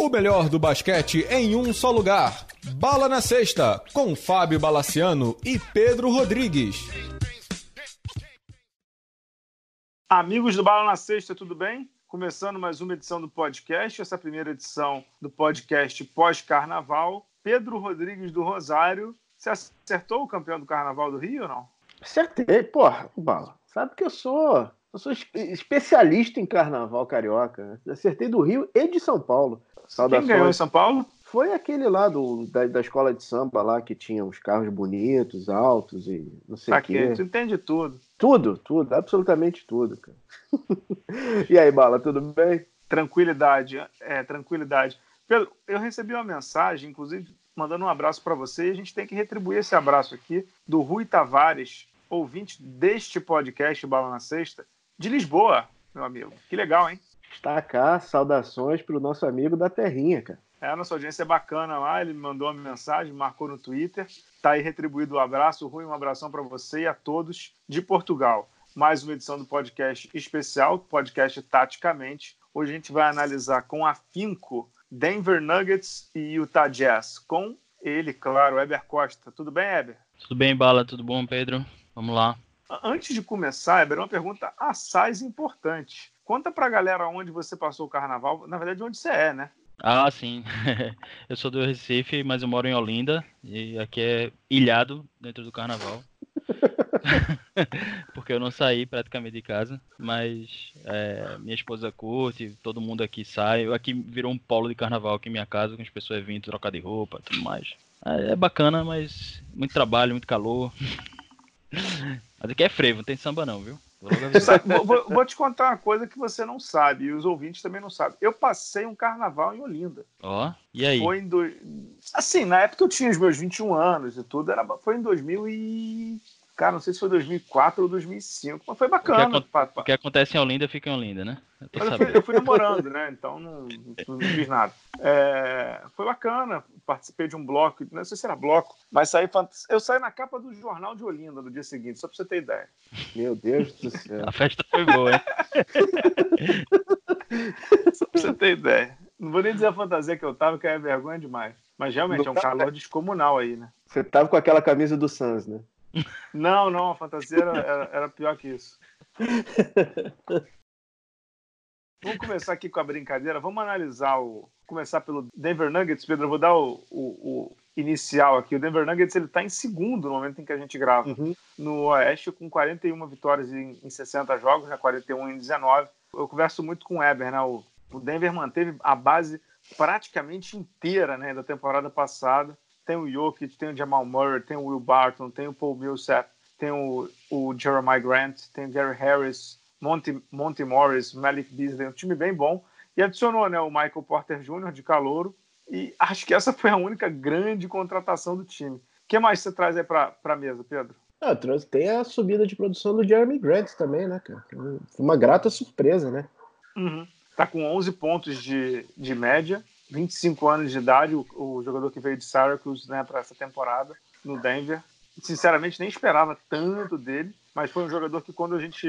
O melhor do basquete em um só lugar. Bala na Sexta, com Fábio Balaciano e Pedro Rodrigues. Amigos do Bala na Sexta, tudo bem? Começando mais uma edição do podcast, essa primeira edição do podcast pós-carnaval. Pedro Rodrigues do Rosário. Você acertou o campeão do carnaval do Rio ou não? Acertei, porra, Bala. Sabe que eu sou eu sou especialista em carnaval carioca. Acertei do Rio e de São Paulo. Saudações. Quem ganhou em São Paulo? Foi aquele lá do, da, da escola de samba lá que tinha uns carros bonitos, altos e não sei o quê. Tu entende tudo. Tudo, tudo, absolutamente tudo, cara. e aí, Bala, tudo bem? Tranquilidade, é, tranquilidade. Pedro, eu recebi uma mensagem, inclusive mandando um abraço para você, e a gente tem que retribuir esse abraço aqui do Rui Tavares, ouvinte deste podcast Bala na Sexta, de Lisboa, meu amigo. Que legal, hein? Está cá, saudações para o nosso amigo da Terrinha, cara. É, a nossa audiência é bacana lá, ele me mandou uma mensagem, marcou no Twitter. Tá aí retribuído o um abraço, Rui, um abração para você e a todos de Portugal. Mais uma edição do podcast especial, podcast Taticamente. Hoje a gente vai analisar com afinco Denver Nuggets e Utah Jazz, com ele, claro, Eber Costa. Tudo bem, Eber? Tudo bem, Bala, tudo bom, Pedro? Vamos lá. Antes de começar, Eber, uma pergunta assaz importante. Conta pra galera onde você passou o carnaval, na verdade, onde você é, né? Ah, sim. eu sou do Recife, mas eu moro em Olinda. E aqui é ilhado dentro do carnaval. Porque eu não saí praticamente de casa. Mas é, minha esposa curte, todo mundo aqui sai. Aqui virou um polo de carnaval aqui em minha casa, com as pessoas vindo trocar de roupa tudo mais. É, é bacana, mas muito trabalho, muito calor. Mas aqui é frevo, não tem samba não, viu? Vou, vou, vou, te contar uma coisa que você não sabe, e os ouvintes também não sabem. Eu passei um carnaval em Olinda. Ó, oh, e aí? Foi em do... Assim, na época eu tinha os meus 21 anos e tudo, era... foi em 2000 e... Cara, não sei se foi 2004 ou 2005, mas foi bacana. O que, o que acontece em Olinda fica em Olinda, né? Eu, eu, fui, eu fui, namorando, né? Então não, não fiz nada. É, foi bacana, participei de um bloco, não sei se era bloco, mas saí, eu saí na capa do Jornal de Olinda no dia seguinte, só pra você ter ideia. Meu Deus do céu. A festa foi boa, hein? só pra você ter ideia. Não vou nem dizer a fantasia que eu tava, que é vergonha demais. Mas realmente é um calor descomunal aí, né? Você tava com aquela camisa do Suns, né? Não, não, a fantasia era, era, era pior que isso. Vamos começar aqui com a brincadeira. Vamos analisar o. Começar pelo Denver Nuggets, Pedro. Eu vou dar o, o, o inicial aqui. O Denver Nuggets ele está em segundo no momento em que a gente grava. Uhum. No Oeste, com 41 vitórias em, em 60 jogos, né? 41 em 19. Eu converso muito com o Eber, né? O, o Denver manteve a base praticamente inteira né, da temporada passada tem o Jokic, tem o Jamal Murray, tem o Will Barton, tem o Paul Millsap, tem o, o Jeremiah Grant, tem o Gary Harris, Monty, Monty Morris, Malik Beasley, um time bem bom. E adicionou né, o Michael Porter Jr. de calouro. E acho que essa foi a única grande contratação do time. O que mais você traz aí para a mesa, Pedro? Ah, tem a subida de produção do Jeremy Grant também, né, cara? Uma grata surpresa, né? Uhum. Tá com 11 pontos de, de média 25 anos de idade, o, o jogador que veio de Syracuse né, para essa temporada no Denver. Sinceramente, nem esperava tanto dele, mas foi um jogador que quando a gente,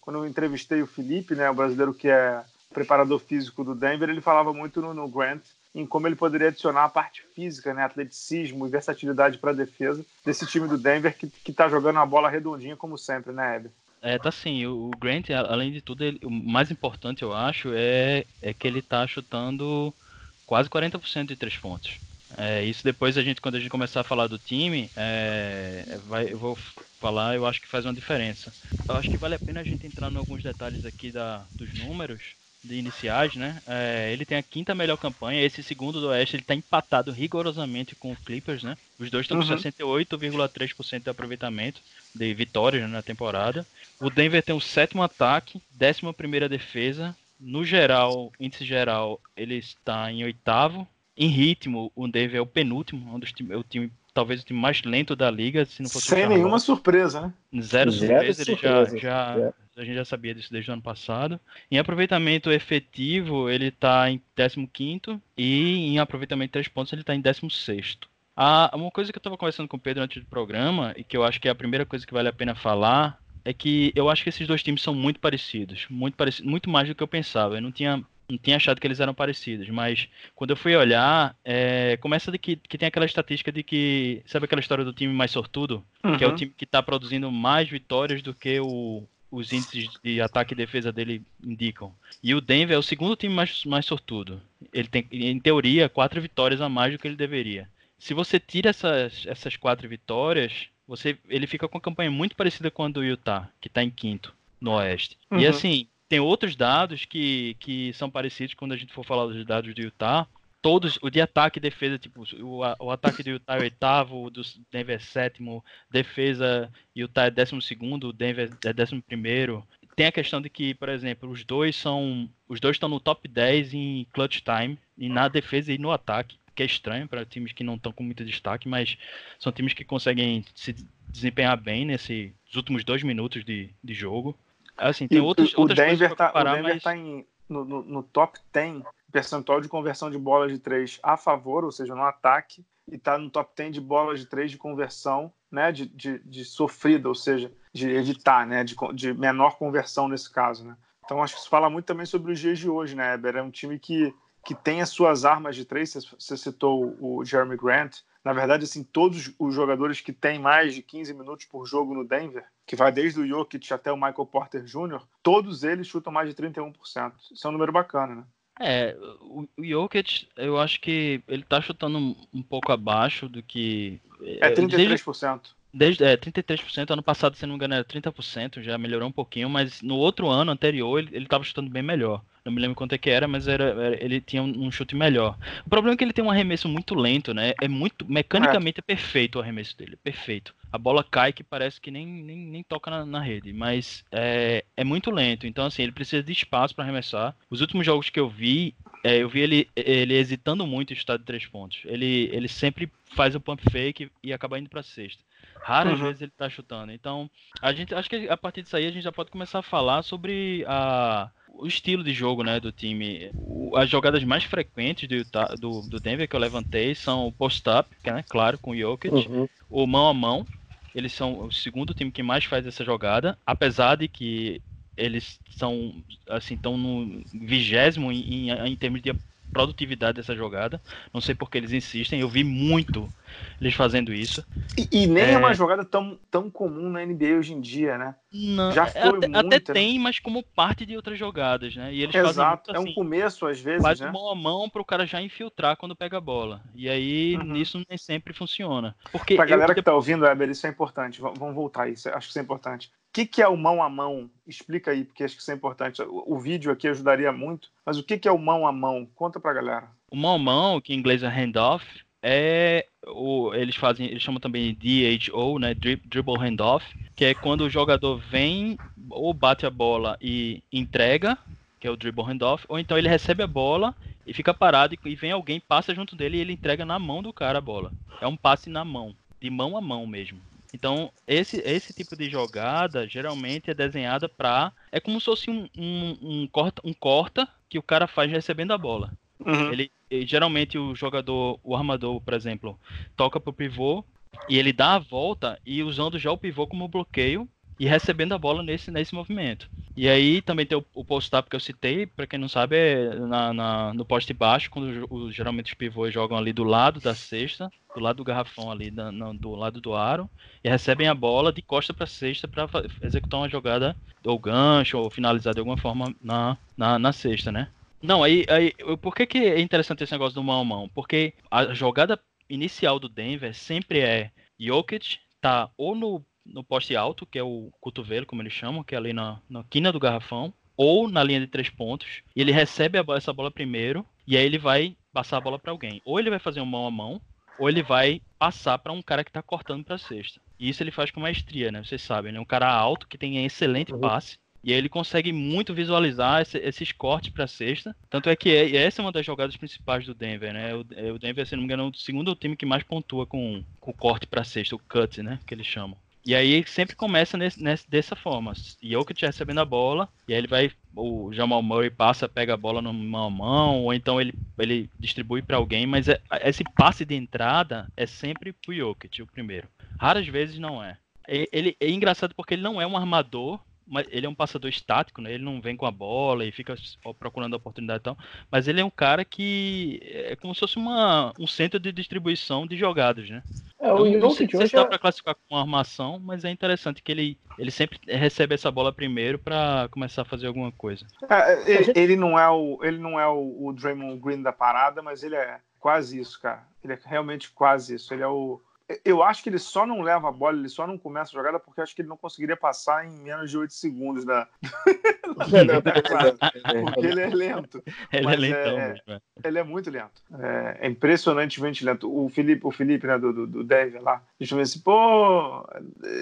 quando eu entrevistei o Felipe, né, o brasileiro que é preparador físico do Denver, ele falava muito no, no Grant em como ele poderia adicionar a parte física, né, atleticismo e versatilidade para a defesa desse time do Denver que está jogando uma bola redondinha como sempre, né, Eder? É, tá sim. O Grant, além de tudo, ele, o mais importante eu acho é, é que ele tá chutando quase 40% de três pontos. É, isso depois a gente, quando a gente começar a falar do time, é, vai, eu vou falar, eu acho que faz uma diferença. Eu acho que vale a pena a gente entrar em alguns detalhes aqui da, dos números de iniciais, né? É, ele tem a quinta melhor campanha, esse segundo do Oeste ele está empatado rigorosamente com o Clippers, né? Os dois estão com uhum. 68,3% de aproveitamento de vitórias né, na temporada. O Denver tem o sétimo ataque, décima primeira defesa, no geral, índice geral, ele está em oitavo. Em ritmo, o Denver é o penúltimo, um dos time, é o time talvez o time mais lento da liga, se não fosse Sem nenhuma surpresa, né? Zero, Zero surpresa, surpresa, ele já, já a gente já sabia disso desde o ano passado. Em aproveitamento efetivo, ele está em 15 e em aproveitamento de 3 pontos ele está em 16 ah, uma coisa que eu estava conversando com o Pedro antes do programa, e que eu acho que é a primeira coisa que vale a pena falar, é que eu acho que esses dois times são muito parecidos, muito parecidos, muito mais do que eu pensava. Eu não tinha não tinha achado que eles eram parecidos, mas quando eu fui olhar, é, começa de que, que tem aquela estatística de que, sabe aquela história do time mais sortudo? Uhum. Que é o time que está produzindo mais vitórias do que o, os índices de ataque e defesa dele indicam. E o Denver é o segundo time mais, mais sortudo. Ele tem, em teoria, quatro vitórias a mais do que ele deveria. Se você tira essas, essas quatro vitórias, você, ele fica com uma campanha muito parecida com a do Utah, que está em quinto no Oeste. Uhum. E assim, tem outros dados que, que são parecidos quando a gente for falar dos dados do Utah. Todos, o de ataque e defesa, tipo, o, o ataque do Utah é oitavo, o do Denver é sétimo, defesa Utah é décimo segundo, o Denver é décimo primeiro. Tem a questão de que, por exemplo, os dois são. Os dois estão no top 10 em clutch time, e na defesa e no ataque, que é estranho para times que não estão com muito destaque, mas são times que conseguem se desempenhar bem nesses últimos dois minutos de, de jogo. Assim, tem outros, o, outras Denver tá, comparar, o Denver mas... tá em, no, no, no, top 10 percentual de conversão de bolas de três a favor, ou seja, no ataque, e está no top 10 de bolas de três de conversão, né, de, de, de sofrida, ou seja, de editar, né, de, de menor conversão nesse caso, né. Então acho que isso fala muito também sobre os dias de hoje, né, Eber? É um time que, que tem as suas armas de três, você citou o Jeremy Grant, na verdade, assim, todos os jogadores que têm mais de 15 minutos por jogo no Denver, que vai desde o Jokic até o Michael Porter Jr., todos eles chutam mais de 31%. Isso é um número bacana, né? É, o, Jokic, eu acho que ele tá chutando um, pouco abaixo do que. É 33%. Desde, é, 33%, ano passado, se não me engano, era 30%, já melhorou um pouquinho, mas no outro ano anterior ele, ele tava chutando bem melhor. Não me lembro quanto é que era, mas era, era ele tinha um, um, chute melhor. O problema é que ele tem um arremesso muito lento, né? É muito. Mecanicamente é, perfeito o arremesso dele, é perfeito. A bola cai que parece que nem, nem, nem toca na, na rede, mas é, é muito lento. Então, assim, ele precisa de espaço para arremessar. Os últimos jogos que eu vi, é, eu vi ele, ele hesitando muito em chutar de três pontos. Ele, ele sempre faz o pump fake e acaba indo para sexta. Raras uhum. vezes ele tá chutando. Então, a gente acho que a partir disso aí a gente já pode começar a falar sobre a o estilo de jogo né, do time. As jogadas mais frequentes do, Utah, do, do Denver que eu levantei são o post-up, é né, claro, com o Jokic, uhum. o mão a mão. Eles são o segundo time que mais faz essa jogada, apesar de que eles são assim estão no vigésimo em, em, em termos de produtividade dessa jogada. Não sei porque eles insistem. Eu vi muito eles fazendo isso. E, e nem é... é... uma jogada tão, tão comum na NBA hoje em dia, né? Não, Já foi até, muita, até tem, né? mas como parte de outras jogadas, né? E eles Exato, fazem muito, assim, é um começo às vezes, faz né? mão a mão para o cara já infiltrar quando pega a bola. E aí uhum. nisso nem sempre funciona. Porque pra galera eu... que tá ouvindo, Weber, isso é importante. Vamos voltar a isso. Acho que isso é importante. Que, que é o mão a mão? Explica aí, porque acho que isso é importante. O, o vídeo aqui ajudaria muito. Mas o que, que é o mão a mão? Conta pra galera. O mão a mão, que em inglês é handoff, é o eles fazem, eles chamam também de DHO, né, dribble handoff, que é quando o jogador vem ou bate a bola e entrega, que é o dribble handoff, ou então ele recebe a bola e fica parado e vem alguém passa junto dele e ele entrega na mão do cara a bola. É um passe na mão, de mão a mão mesmo. Então, esse, esse tipo de jogada geralmente é desenhada para. É como se fosse um, um, um, corta, um corta que o cara faz recebendo a bola. Uhum. Ele, geralmente o jogador, o armador, por exemplo, toca pro pivô e ele dá a volta e usando já o pivô como bloqueio e recebendo a bola nesse, nesse movimento. E aí também tem o, o post-up que eu citei, para quem não sabe, é na, na, no poste baixo, quando geralmente os pivôs jogam ali do lado da cesta, do lado do garrafão ali, da, na, do lado do aro, e recebem a bola de costa para cesta para executar uma jogada ou gancho ou finalizar de alguma forma na, na, na cesta, né? Não, aí, aí por que, que é interessante esse negócio do mão a mão? Porque a jogada inicial do Denver sempre é Jokic tá ou no, no poste alto, que é o cotovelo, como eles chamam, que é ali na, na quina do garrafão, ou na linha de três pontos, e ele recebe a, essa bola primeiro, e aí ele vai passar a bola para alguém. Ou ele vai fazer um mão a mão, ou ele vai passar para um cara que está cortando para a cesta. E isso ele faz com maestria, né? Vocês sabem, né? Um cara alto que tem excelente uhum. passe e aí ele consegue muito visualizar esse, esses cortes para cesta. Tanto é que é, essa é uma das jogadas principais do Denver, né? O, é, o Denver, se não me engano, é o segundo time que mais pontua com, com o corte para cesta, o cut, né? Que eles chamam. E aí sempre começa nesse, nesse, dessa forma. Jokic recebendo a bola, e aí ele vai. O Jamal Murray passa, pega a bola no mão mão, ou então ele, ele distribui para alguém, mas é, esse passe de entrada é sempre pro Jokic, o primeiro. Raras vezes não é. Ele é engraçado porque ele não é um armador ele é um passador estático, né? Ele não vem com a bola e fica procurando a oportunidade e tal. Mas ele é um cara que é como se fosse uma, um centro de distribuição de jogadas, né? É, o não, não sei se dá é... para classificar com uma armação, mas é interessante que ele, ele sempre recebe essa bola primeiro para começar a fazer alguma coisa. É, ele, ele, não é o ele não é o, o Draymond Green da parada, mas ele é quase isso, cara. Ele é realmente quase isso. Ele é o eu acho que ele só não leva a bola, ele só não começa a jogada porque acho que ele não conseguiria passar em menos de 8 segundos da. porque ele é lento. Ele é lentão, é, é, Ele é muito lento. É, é, impressionantemente lento. O Felipe, o Felipe né, do, do, do Dev lá, deixa eu ver assim, pô,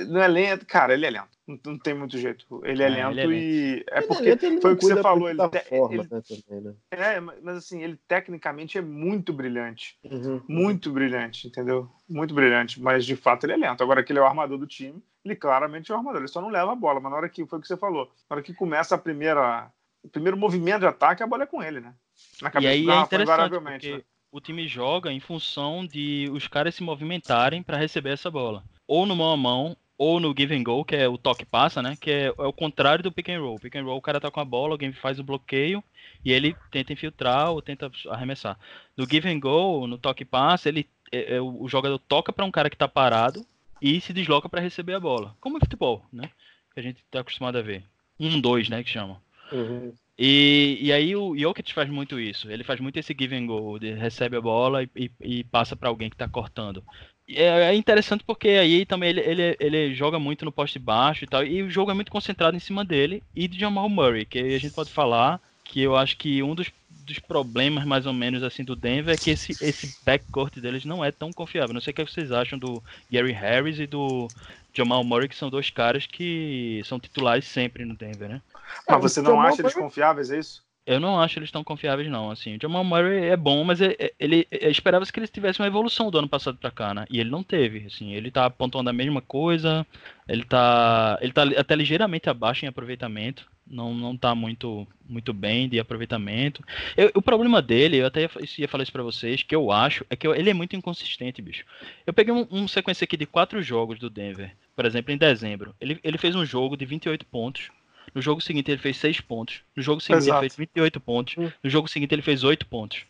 não é lento. Cara, ele é lento. Não, não tem muito jeito. Ele é, é lento ele é e. Lento. É porque ele foi o que você falou. Ele, te... forma, ele... Né, também, né? É, mas assim, ele tecnicamente é muito brilhante. Uhum. Muito brilhante, entendeu? Muito brilhante. Mas de fato ele é lento. Agora que ele é o armador do time, ele claramente é o armador. Ele só não leva a bola. Mas na hora que foi o que você falou, na hora que começa a primeira. O primeiro movimento de ataque, a bola é com ele, né? Na cabeça e aí é interessante, porque né? o time joga em função de os caras se movimentarem para receber essa bola. Ou no mão a mão, ou no give and go, que é o toque passa, né? Que é, é, o contrário do pick and roll. Pick and roll, o cara tá com a bola, alguém faz o bloqueio e ele tenta infiltrar ou tenta arremessar. No give and go, no toque passa, ele é, é, o jogador toca para um cara que tá parado e se desloca para receber a bola. Como o futebol, né? Que a gente tá acostumado a ver. Um, dois, né? Que chama. Uhum. E, e aí o Jokic faz muito isso. Ele faz muito esse give and go, de recebe a bola e, e, e passa para alguém que está cortando é, é interessante porque aí também ele, ele, ele joga muito no poste baixo e tal, e o jogo é muito concentrado em cima dele e de Jamal Murray, que a gente pode falar que eu acho que um dos, dos problemas mais ou menos assim do Denver é que esse, esse backcourt deles não é tão confiável. Não sei o que vocês acham do Gary Harris e do Jamal Murray, que são dois caras que são titulares sempre no Denver, né? Mas você não acha eles confiáveis, é isso? Eu não acho eles tão confiáveis, não. Assim, o Jamal Murray é bom, mas é, é, ele, ele esperava-se que ele tivesse uma evolução do ano passado para cá, né? E ele não teve. Assim, ele tá pontuando a mesma coisa. Ele tá, ele tá até ligeiramente abaixo em aproveitamento. Não, não tá muito, muito bem de aproveitamento. Eu, o problema dele, eu até ia, ia falar isso pra vocês, que eu acho, é que ele é muito inconsistente, bicho. Eu peguei um, um sequência aqui de quatro jogos do Denver. Por exemplo, em dezembro. Ele, ele fez um jogo de 28 pontos no jogo seguinte ele fez 6 pontos. No jogo seguinte Exato. ele fez 28 pontos. Hum. No jogo seguinte ele fez 8 pontos.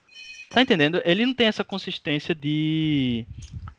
Tá entendendo? Ele não tem essa consistência de.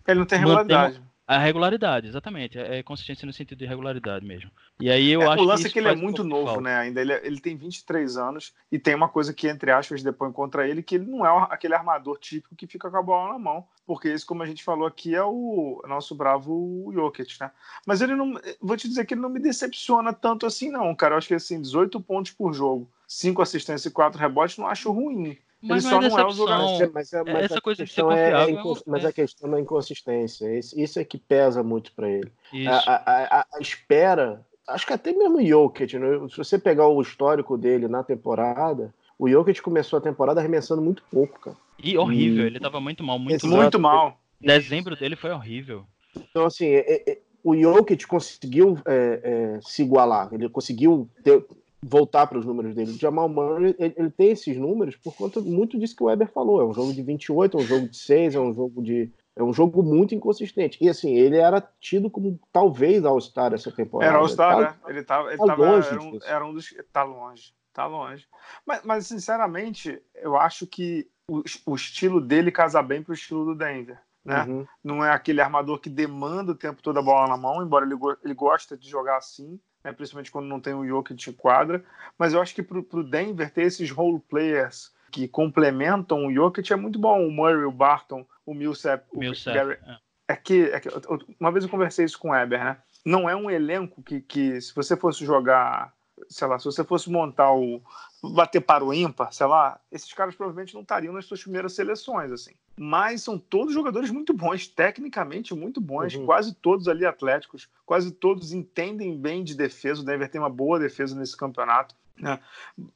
Ele não tem regularidade. A regularidade, exatamente. É, é consistência no sentido de regularidade mesmo. E aí eu é, acho O lance que é que ele é muito novo, falta. né? Ainda ele, é, ele tem 23 anos e tem uma coisa que, entre aspas, depõe contra ele, que ele não é aquele armador típico que fica com a bola na mão. Porque esse, como a gente falou aqui, é o nosso bravo Jokic, né? Mas ele não. Vou te dizer que ele não me decepciona tanto assim, não, cara. Eu acho que assim, 18 pontos por jogo, 5 assistências e 4 rebotes, não acho ruim. Mas ele só não é o jogador. Mas, mas, mas essa coisa de ser confiável. É, é mas a questão da inconsistência. Isso é que pesa muito para ele. A, a, a, a, espera. Acho que até mesmo o Jokic, né? se você pegar o histórico dele na temporada, o Jokic começou a temporada arremessando muito pouco, cara. E horrível, e... ele tava muito mal, muito Exato. Muito mal. Dezembro dele foi horrível. Então, assim, é, é, o Jokic conseguiu é, é, se igualar, ele conseguiu ter, voltar para os números dele. O Jamal Murray, ele, ele, tem esses números por conta muito disso que o Weber falou. É um jogo de 28, é um jogo de 6, é um jogo de. É um jogo muito inconsistente. E assim, ele era tido como talvez All-Star essa temporada. Era All-Star, tá, né? Ele tava, ele tá tava longe era, um, era um dos. Tá longe, tá longe. Mas, mas sinceramente, eu acho que o, o estilo dele casa bem pro estilo do Denver. Né? Uhum. Não é aquele armador que demanda o tempo todo a bola na mão, embora ele, ele gosta de jogar assim né, principalmente quando não tem o Jokic quadra. Mas eu acho que para o Denver ter esses role players que complementam o Jokic é muito bom. O Murray, o Barton, o Millsap, o Millsap Gary... é. é. que, é que uma vez eu conversei isso com o Eber, né? Não é um elenco que, que se você fosse jogar, sei lá, se você fosse montar o bater para o ímpar, sei lá, esses caras provavelmente não estariam nas suas primeiras seleções, assim. Mas são todos jogadores muito bons, tecnicamente muito bons, uhum. quase todos ali atléticos, quase todos entendem bem de defesa. O Denver tem uma boa defesa nesse campeonato. Né?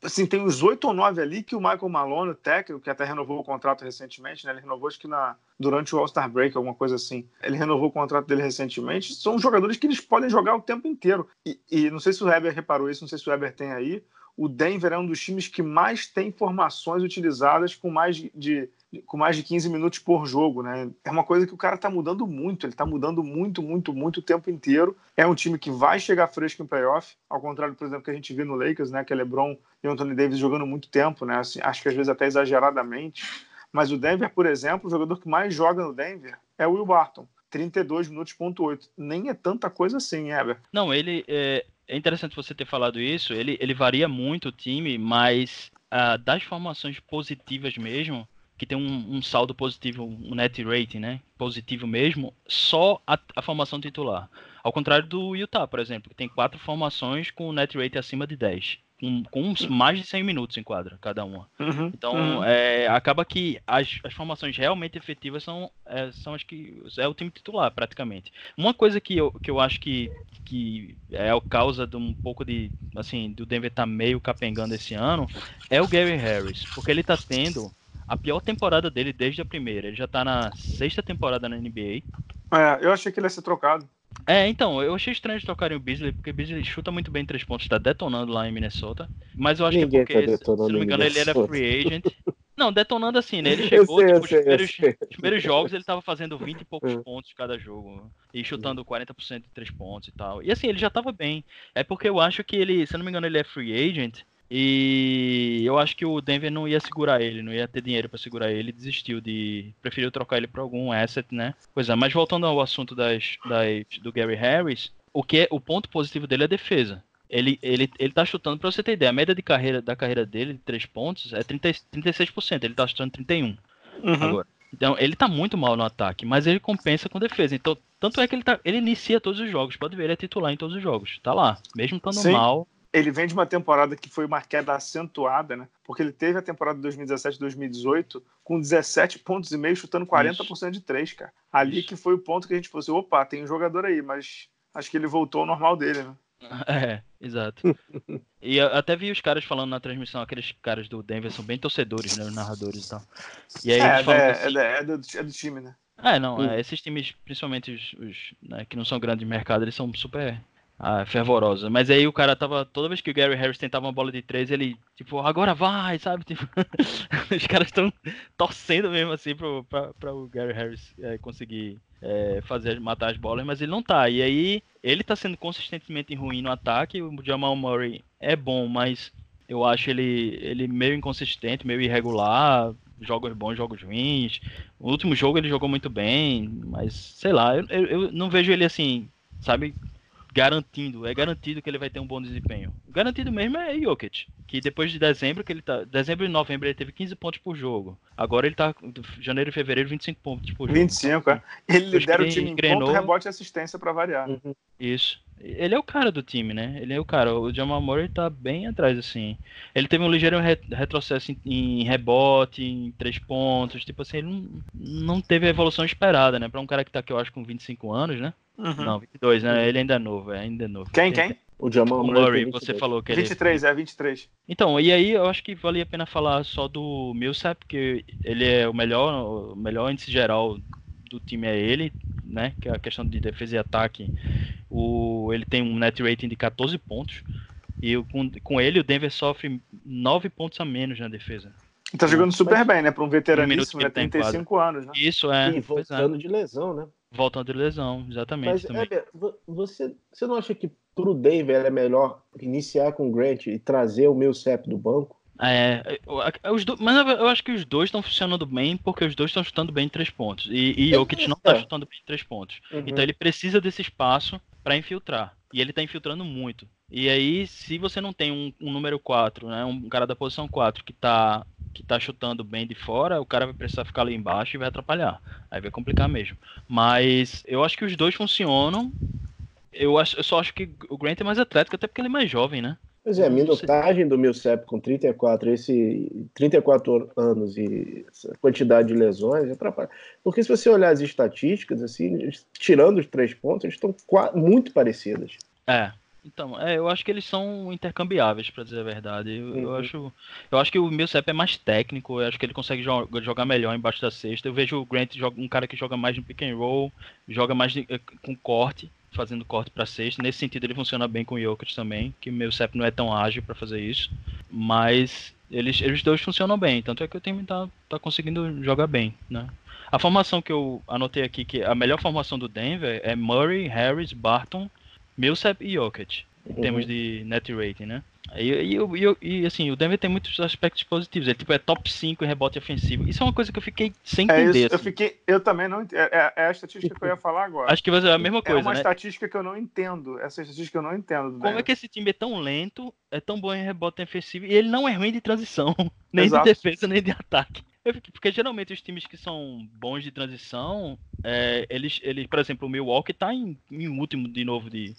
Assim, tem uns oito ou nove ali que o Michael Malone, o técnico, que até renovou o contrato recentemente, né? ele renovou acho que na, durante o All-Star Break, alguma coisa assim. Ele renovou o contrato dele recentemente. São jogadores que eles podem jogar o tempo inteiro. E, e não sei se o Heber reparou isso, não sei se o Heber tem aí o Denver é um dos times que mais tem formações utilizadas com mais de com mais de 15 minutos por jogo, né? É uma coisa que o cara tá mudando muito, ele tá mudando muito, muito, muito o tempo inteiro. É um time que vai chegar fresco em playoff, ao contrário, por exemplo, que a gente viu no Lakers, né? Que é LeBron e Anthony Davis jogando muito tempo, né? Assim, acho que às vezes até exageradamente. Mas o Denver, por exemplo, o jogador que mais joga no Denver é o Will Barton. 32 minutos, ponto 8. Nem é tanta coisa assim, Eber. Não, ele. É, é interessante você ter falado isso. Ele, ele varia muito o time, mas uh, das formações positivas mesmo, que tem um, um, saldo positivo, um net rating, né? Positivo mesmo, só a, a, formação titular. Ao contrário do Utah, por exemplo, que tem quatro formações com net rating acima de 10 com, com mais de 100 minutos em quadra, cada uma. Uhum, então, uhum. É, acaba que as, as formações realmente efetivas são, é, são as que é o time titular, praticamente. Uma coisa que eu, que eu acho que, que é a causa de um pouco de, assim, do Denver estar tá meio capengando esse ano, é o Gary Harris, porque ele está tendo a pior temporada dele desde a primeira. Ele já está na sexta temporada na NBA. É, eu achei que ele ia ser trocado. É, então, eu achei estranho de trocarem o Beasley, porque o Beasley chuta muito bem três pontos, tá detonando lá em Minnesota. Mas eu acho Ninguém que é porque, tá se não me engano, ele era free agent. Não, detonando assim, né? Ele chegou, sei, tipo, sei, os, primeiros, os, primeiros, jogos ele tava fazendo 20 e poucos hum. pontos cada jogo. E chutando 40% de três pontos e tal. E assim, ele já tava bem. É porque eu acho que ele, se não me engano, ele é free agent. E eu acho que o Denver não ia segurar ele, não ia ter dinheiro para segurar ele, desistiu de. preferiu trocar ele para algum asset, né? Pois é, mas voltando ao assunto das, das, do Gary Harris, o que é, o ponto positivo dele é a defesa. Ele, ele, ele tá chutando, para você ter ideia, a média de carreira, da carreira dele, de 3 pontos, é 30, 36%, ele tá chutando 31 uhum. agora. Então, ele tá muito mal no ataque, mas ele compensa com defesa. Então, tanto é que ele, tá, ele inicia todos os jogos. Pode ver, ele é titular em todos os jogos. Tá lá. Mesmo estando mal, ele vem de uma temporada que foi uma queda acentuada, né? Porque ele teve a temporada 2017-2018 com 17 pontos e meio, chutando 40% Isso. de três, cara. Ali Isso. que foi o ponto que a gente falou assim, opa, tem um jogador aí, mas acho que ele voltou ao normal dele, né? É, exato. e até vi os caras falando na transmissão, aqueles caras do Denver são bem torcedores, né? Os narradores e tal. E aí é, eles falam é, assim, é, é, do, é do time, né? É, não, é, esses times, principalmente os, os né, que não são grandes de mercado, eles são super ah, fervorosa. Mas aí o cara tava. Toda vez que o Gary Harris tentava uma bola de três, ele, tipo, agora vai, sabe? Tipo, os caras estão torcendo mesmo assim pro, pra, pra o Gary Harris é, conseguir é, fazer matar as bolas, mas ele não tá. E aí ele tá sendo consistentemente ruim no ataque. O Jamal Murray é bom, mas eu acho ele, ele meio inconsistente, meio irregular. Jogos bons, jogos ruins. O último jogo ele jogou muito bem, mas sei lá, eu, eu, eu não vejo ele assim, sabe, garantindo, é garantido que ele vai ter um bom desempenho. Garantido mesmo é Jokic, que depois de dezembro, que ele tá, dezembro e novembro ele teve 15 pontos por jogo. Agora ele tá janeiro e fevereiro 25 pontos por jogo. 25, é. Ele lidera o time em ponto, rebote e assistência para variar. Uhum. Isso. Ele é o cara do time, né? Ele é o cara. O Jamal Murray tá bem atrás, assim. Ele teve um ligeiro retrocesso em, em rebote, em três pontos. Tipo assim, ele não, não teve a evolução esperada, né? Pra um cara que tá aqui, eu acho, com 25 anos, né? Uhum. Não, 22, né? Ele ainda é novo, é ainda é novo. Quem, quem? O Jamal Murray, você falou que 23, ele... é 23. Então, e aí eu acho que valia a pena falar só do Millsap, porque ele é o melhor, o melhor índice geral do time é ele, né? Que é a questão de defesa e ataque. O, ele tem um net rating de 14 pontos. E com, com ele, o Denver sofre 9 pontos a menos na defesa. Tá jogando super bem, né? Para um veteraníssimo, né? 35 anos, né? Isso, é. E voltando é. de lesão, né? Voltando de lesão, exatamente. Mas, Heber, você, você não acha que pro Denver é melhor iniciar com o Grant e trazer o meu CEP do banco? É, os do, mas eu acho que os dois estão funcionando bem porque os dois estão chutando bem em três pontos. E, e Jokic não está chutando bem em três pontos. Uhum. Então ele precisa desse espaço para infiltrar. E ele está infiltrando muito. E aí, se você não tem um, um número 4, né, um cara da posição 4 que está que tá chutando bem de fora, o cara vai precisar ficar ali embaixo e vai atrapalhar. Aí vai complicar mesmo. Mas eu acho que os dois funcionam. Eu, acho, eu só acho que o Grant é mais atlético, até porque ele é mais jovem, né? Pois é, a minutagem do Millsap com 34, esse 34 anos e essa quantidade de lesões atrapalha. Porque se você olhar as estatísticas, assim, tirando os três pontos, eles estão muito parecidas. É, então, é, eu acho que eles são intercambiáveis, para dizer a verdade. Eu, uhum. eu, acho, eu acho que o Millsap é mais técnico, eu acho que ele consegue jo jogar melhor embaixo da cesta. Eu vejo o Grant um cara que joga mais no pick and roll, joga mais de, eh, com corte, fazendo corte para cesta. Nesse sentido, ele funciona bem com o Jokic também, que o Millsap não é tão ágil para fazer isso. mas eles, eles dois funcionam bem, tanto é que o time tá, tá conseguindo jogar bem, né? A formação que eu anotei aqui, que a melhor formação do Denver é Murray, Harris, Barton, Millsap e Jokic, em uhum. termos de net rating, né? E, e, e, assim, o Denver tem muitos aspectos positivos. Ele tipo, é top 5 em rebote ofensivo. Isso é uma coisa que eu fiquei sem é entender. Isso, assim. Eu fiquei, eu também não entendo. É, é, a estatística que eu ia falar agora. Acho que vai ser a mesma coisa. É uma né? estatística que eu não entendo. Essa estatística eu não entendo. Como é que esse time é tão lento, é tão bom em rebote ofensivo e ele não é ruim de transição, nem Exato. de defesa, nem de ataque? Porque geralmente os times que são bons de transição, é, eles, eles, por exemplo, o Milwaukee tá em, em último de novo de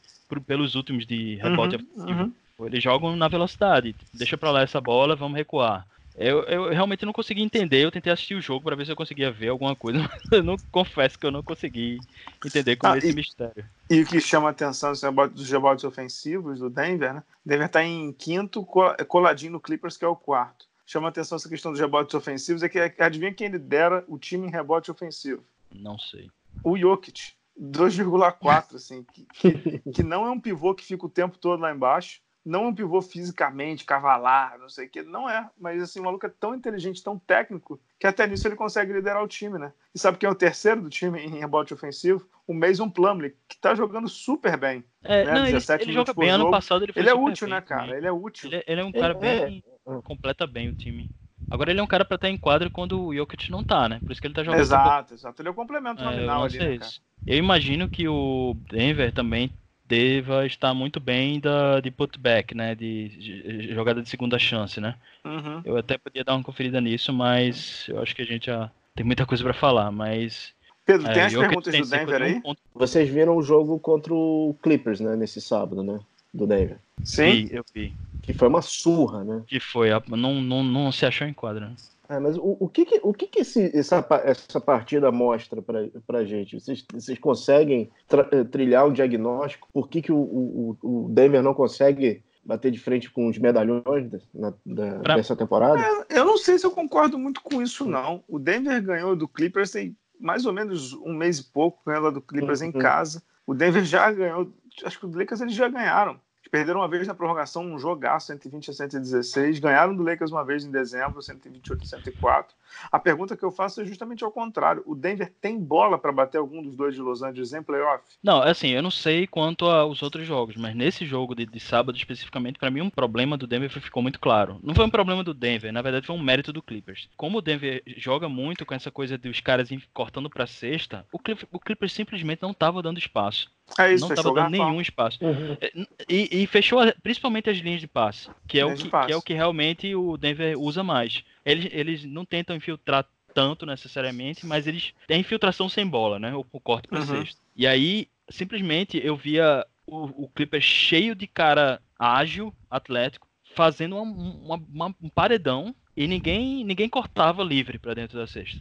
pelos últimos de rebote uhum, ofensivo. Uhum. Eles jogam na velocidade. Deixa pra lá essa bola, vamos recuar. Eu, eu realmente não consegui entender. Eu tentei assistir o jogo para ver se eu conseguia ver alguma coisa, mas eu não confesso que eu não consegui entender como ah, é esse e, mistério. E o que chama a atenção dos rebotes ofensivos do Denver, né? Denver tá em quinto, coladinho no Clippers, que é o quarto. Chama a atenção essa questão dos rebotes ofensivos, é que adivinha quem lidera o time em rebote ofensivo? Não sei. O Jokic. 2,4, assim, que, que, que não é um pivô que fica o tempo todo lá embaixo não um pivô fisicamente, cavalar, não sei o que, não é. Mas assim, o maluco é tão inteligente, tão técnico, que até nisso ele consegue liderar o time, né? E sabe quem é o terceiro do time em rebote ofensivo? O Mason Plumlee, que tá jogando super bem. É, né? não, 17 ele, ele joga bem. Ano passado ele foi Ele é útil, bem, né, cara? Ele é útil. Ele, é, ele é um cara é, bem. É. completa bem o time. Agora ele é um cara para estar em quadro quando o Jokic não tá, né? Por isso que ele tá jogando. Exato, exato. Ele é o complemento nominal é, ali, né, Eu imagino que o Denver também deva estar muito bem da, de putback, né? De, jogada de segunda chance, né? Uhum. Eu até podia dar uma conferida nisso, mas eu acho que a gente já tem muita coisa para falar, mas. Pedro, é, tem as perguntas do Denver aí? Ponto... Vocês viram o jogo contra o Clippers, né? Nesse sábado, né? Do Denver. Sim, eu vi. Que foi uma surra, né? Que foi, não, não, não se achou em quadra. Né? É, mas o, o, que, que, o que, que esse, essa, essa partida mostra para a gente? Vocês, vocês conseguem eh, trilhar um diagnóstico? Por que, que o, o, o Denver não consegue bater de frente com os medalhões na, da, pra... dessa temporada? É, eu não sei se eu concordo muito com isso, não. O Denver ganhou do Clippers tem mais ou menos um mês e pouco, ganhou do Clippers uhum. em casa. O Denver já ganhou, acho que o Lakers eles já ganharam perderam uma vez na prorrogação um jogaço 120 a 116, ganharam do Lakers uma vez em dezembro, 128 a 104. A pergunta que eu faço é justamente ao contrário. O Denver tem bola para bater algum dos dois de Los Angeles em playoff? Não, assim, eu não sei quanto aos outros jogos, mas nesse jogo de, de sábado especificamente, para mim um problema do Denver ficou muito claro. Não foi um problema do Denver, na verdade foi um mérito do Clippers. Como o Denver joga muito com essa coisa dos caras cortando para sexta, o Clippers, o Clippers simplesmente não estava dando espaço. É isso, não estava dando nenhum espaço. Uhum. É, e, e, fechou principalmente as linhas de passe, que é, o que, que, é o que realmente o Denver usa mais. Eles, eles não tentam infiltrar tanto necessariamente, mas eles têm infiltração sem bola, né? O, o corte para uhum. sexta. E aí, simplesmente, eu via o, o Clipper cheio de cara ágil, atlético, fazendo uma, uma, uma, um paredão e ninguém, ninguém cortava livre para dentro da cesta.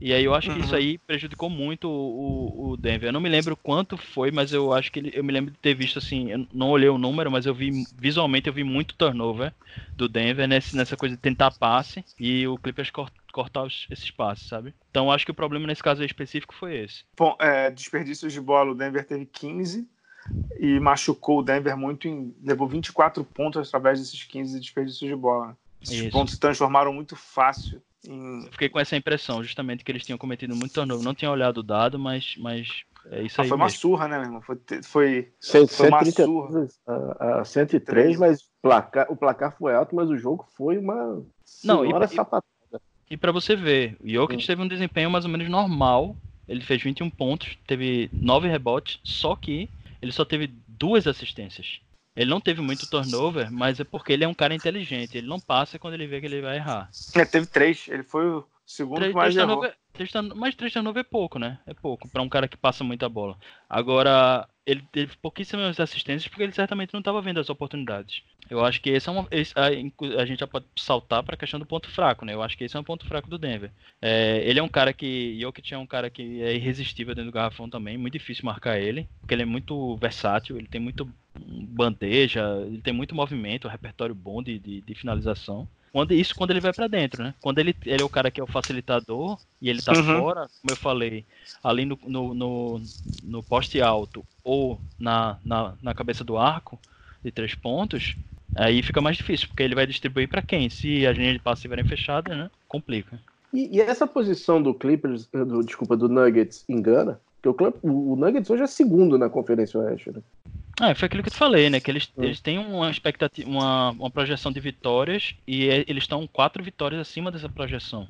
E aí eu acho que uhum. isso aí prejudicou muito o, o, Denver. Eu não me lembro quanto foi, mas eu acho que ele, eu me lembro de ter visto assim, eu não olhei o número, mas eu vi visualmente eu vi muito turnover do Denver nesse, nessa coisa de tentar passe e o Clippers cortar os, esses passes, sabe? Então acho que o problema nesse caso específico foi esse. Bom, é, desperdícios de bola, o Denver teve 15 e machucou o Denver muito, em, levou 24 pontos através desses 15 desperdícios de bola. Esses Isso. pontos se transformaram muito fácil em... Fiquei com essa impressão, justamente que eles tinham cometido muito turnover. Não tinha olhado o dado, mas, mas é isso ah, aí. Foi uma surra, né, meu irmão? Foi, foi, foi 130, uma surra. A, a 103, mas placar, o placar foi alto, mas o jogo foi uma Não, e, sapatada. E, e para você ver, o Jokic Sim. teve um desempenho mais ou menos normal. Ele fez 21 pontos, teve 9 rebotes, só que ele só teve duas assistências. Ele não teve muito turnover, mas é porque ele é um cara inteligente. Ele não passa quando ele vê que ele vai errar. É, teve três. Ele foi o segundo três, que mais três errou. Turnover, mas três turnover é pouco, né? É pouco para um cara que passa muita bola. Agora, ele teve pouquíssimas assistências porque ele certamente não estava vendo as oportunidades. Eu acho que esse é uma. Esse, a, a, gente já pode saltar para a questão do ponto fraco, né? Eu acho que esse é um ponto fraco do Denver. É, ele é um cara que. Jokic é um cara que é irresistível dentro do garrafão também. Muito difícil marcar ele, porque ele é muito versátil, ele tem muito bandeja, ele tem muito movimento, um repertório bom de, de, de finalização. Quando, isso quando ele vai para dentro, né? Quando ele, ele é o cara que é o facilitador e ele tá uhum. fora, como eu falei, ali no, no, no, no poste alto ou na, na, na cabeça do arco de três pontos, Aí fica mais difícil, porque ele vai distribuir para quem? Se as linhas de passe estiverem fechadas, né? Complica. E, e, essa posição do Clippers, do, desculpa, do Nuggets engana? Porque o, o Nuggets hoje é segundo na Conferência Oeste, né? Ah, foi aquilo que eu te falei, né? Que eles, hum. eles têm uma expectativa, uma, uma projeção de vitórias e é, eles estão quatro vitórias acima dessa projeção.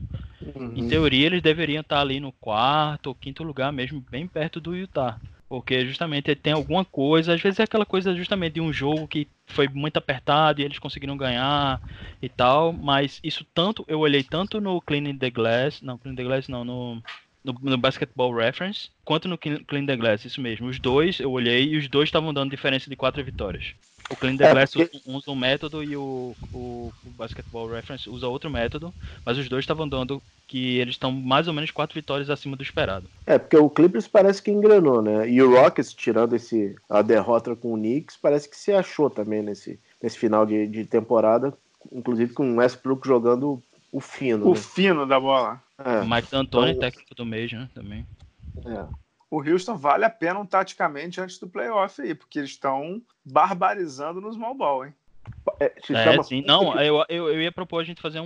Uhum. Em teoria, eles deveriam estar ali no quarto ou quinto lugar mesmo, bem perto do Utah. Porque justamente tem alguma coisa, às vezes é aquela coisa justamente de um jogo que foi muito apertado e eles conseguiram ganhar e tal, mas isso tanto, eu olhei tanto no Cleaning the Glass, não, Cleaning the Glass não, no no, no Basketball Reference, quanto no Clean the Glass, isso mesmo. Os dois, eu olhei e os dois estavam dando diferença de quatro vitórias. O Clean the é, Glass porque... usa um método e o, o, o, Basketball Reference usa outro método, mas os dois estavam dando que eles estão mais ou menos quatro vitórias acima do esperado. É, porque o Clippers parece que engrenou, né? E o Rockets, tirando esse, a derrota com o Knicks, parece que se achou também nesse, nesse final de, de temporada, inclusive com o Westbrook jogando o fino. O né? fino da bola. É. O Mike D'Antoni, então, técnico do mês, né? Também. É. O Houston vale a pena um taticamente antes do playoff aí, porque eles estão barbarizando no small ball, hein? É, é sim. Não, eu, eu, eu, ia propor a gente fazer um,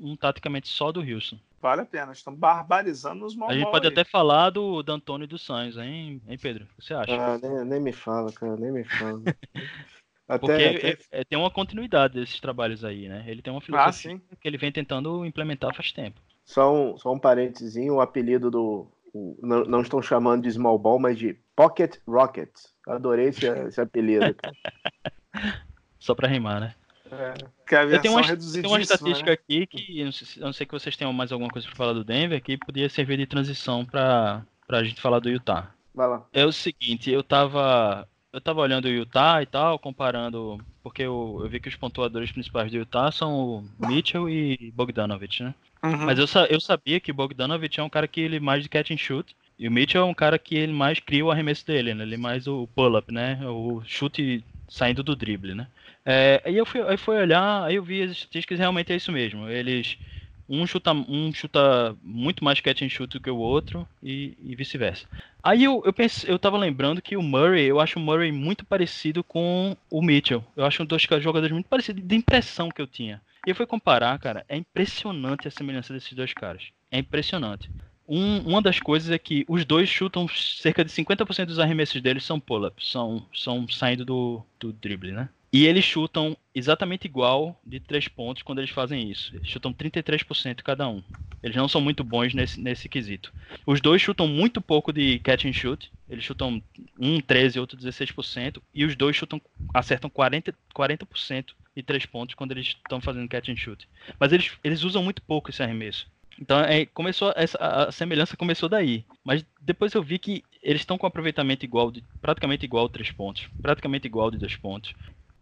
um, um, taticamente só do Houston. Vale a pena, estão barbarizando nos small A gente pode aí. até falar do D'Antoni e do Sainz, hein, hein, Pedro? O que você acha? Ah, nem, nem me fala, cara, nem me fala. Até, Porque até... É, é, tem uma continuidade desses trabalhos aí, né? Ele tem uma filosofia ah, que ele vem tentando implementar faz tempo. Só um, só um parênteses, o apelido do. O, não, não, estão chamando de Small Ball, mas de Pocket Rockets. Adorei esse, esse apelido, cara. Só pra rimar, né? É, que a eu tenho uma, tenho uma estatística né? aqui que, eu não, sei, eu não sei que vocês tenham mais alguma coisa para falar do Denver, que podia servir de transição para a gente falar do Utah. Vai lá. É o seguinte, eu tava eu tava olhando o Utah e tal, comparando, porque eu, eu vi que os pontuadores principais do Utah são o Mitchell e Bogdanovich, né? Uhum. Mas eu, eu sabia que o Bogdanovich é um cara que ele mais de catch and shoot, e o Mitchell é um cara que ele mais cria o arremesso dele, né? Ele mais o pull-up, né? O chute saindo do drible, né? É, aí eu fui, aí fui olhar, aí eu vi as estatísticas realmente é isso mesmo. Eles um chuta, um chuta muito mais catch and shoot do que o outro e, e vice-versa. Aí eu, eu, pense, eu tava lembrando que o Murray, eu acho o Murray muito parecido com o Mitchell. Eu acho um dos jogadores muito parecidos, de impressão que eu tinha. E eu fui comparar, cara, é impressionante a semelhança desses dois caras. É impressionante. Um, uma das coisas é que os dois chutam cerca de 50% dos arremessos deles são pull-ups, são, são saindo do, do drible, né? E eles chutam exatamente igual de três pontos quando eles fazem isso. Eles chutam 33% cada um. Eles não são muito bons nesse, nesse quesito. Os dois chutam muito pouco de catch and shoot. Eles chutam um 13 e outro 16%. E os dois chutam, acertam 40%, 40 de três pontos quando eles estão fazendo catch and shoot. Mas eles, eles usam muito pouco esse arremesso. Então é, começou essa, a semelhança começou daí. Mas depois eu vi que eles estão com aproveitamento igual, de, praticamente igual de três pontos, praticamente igual de dois pontos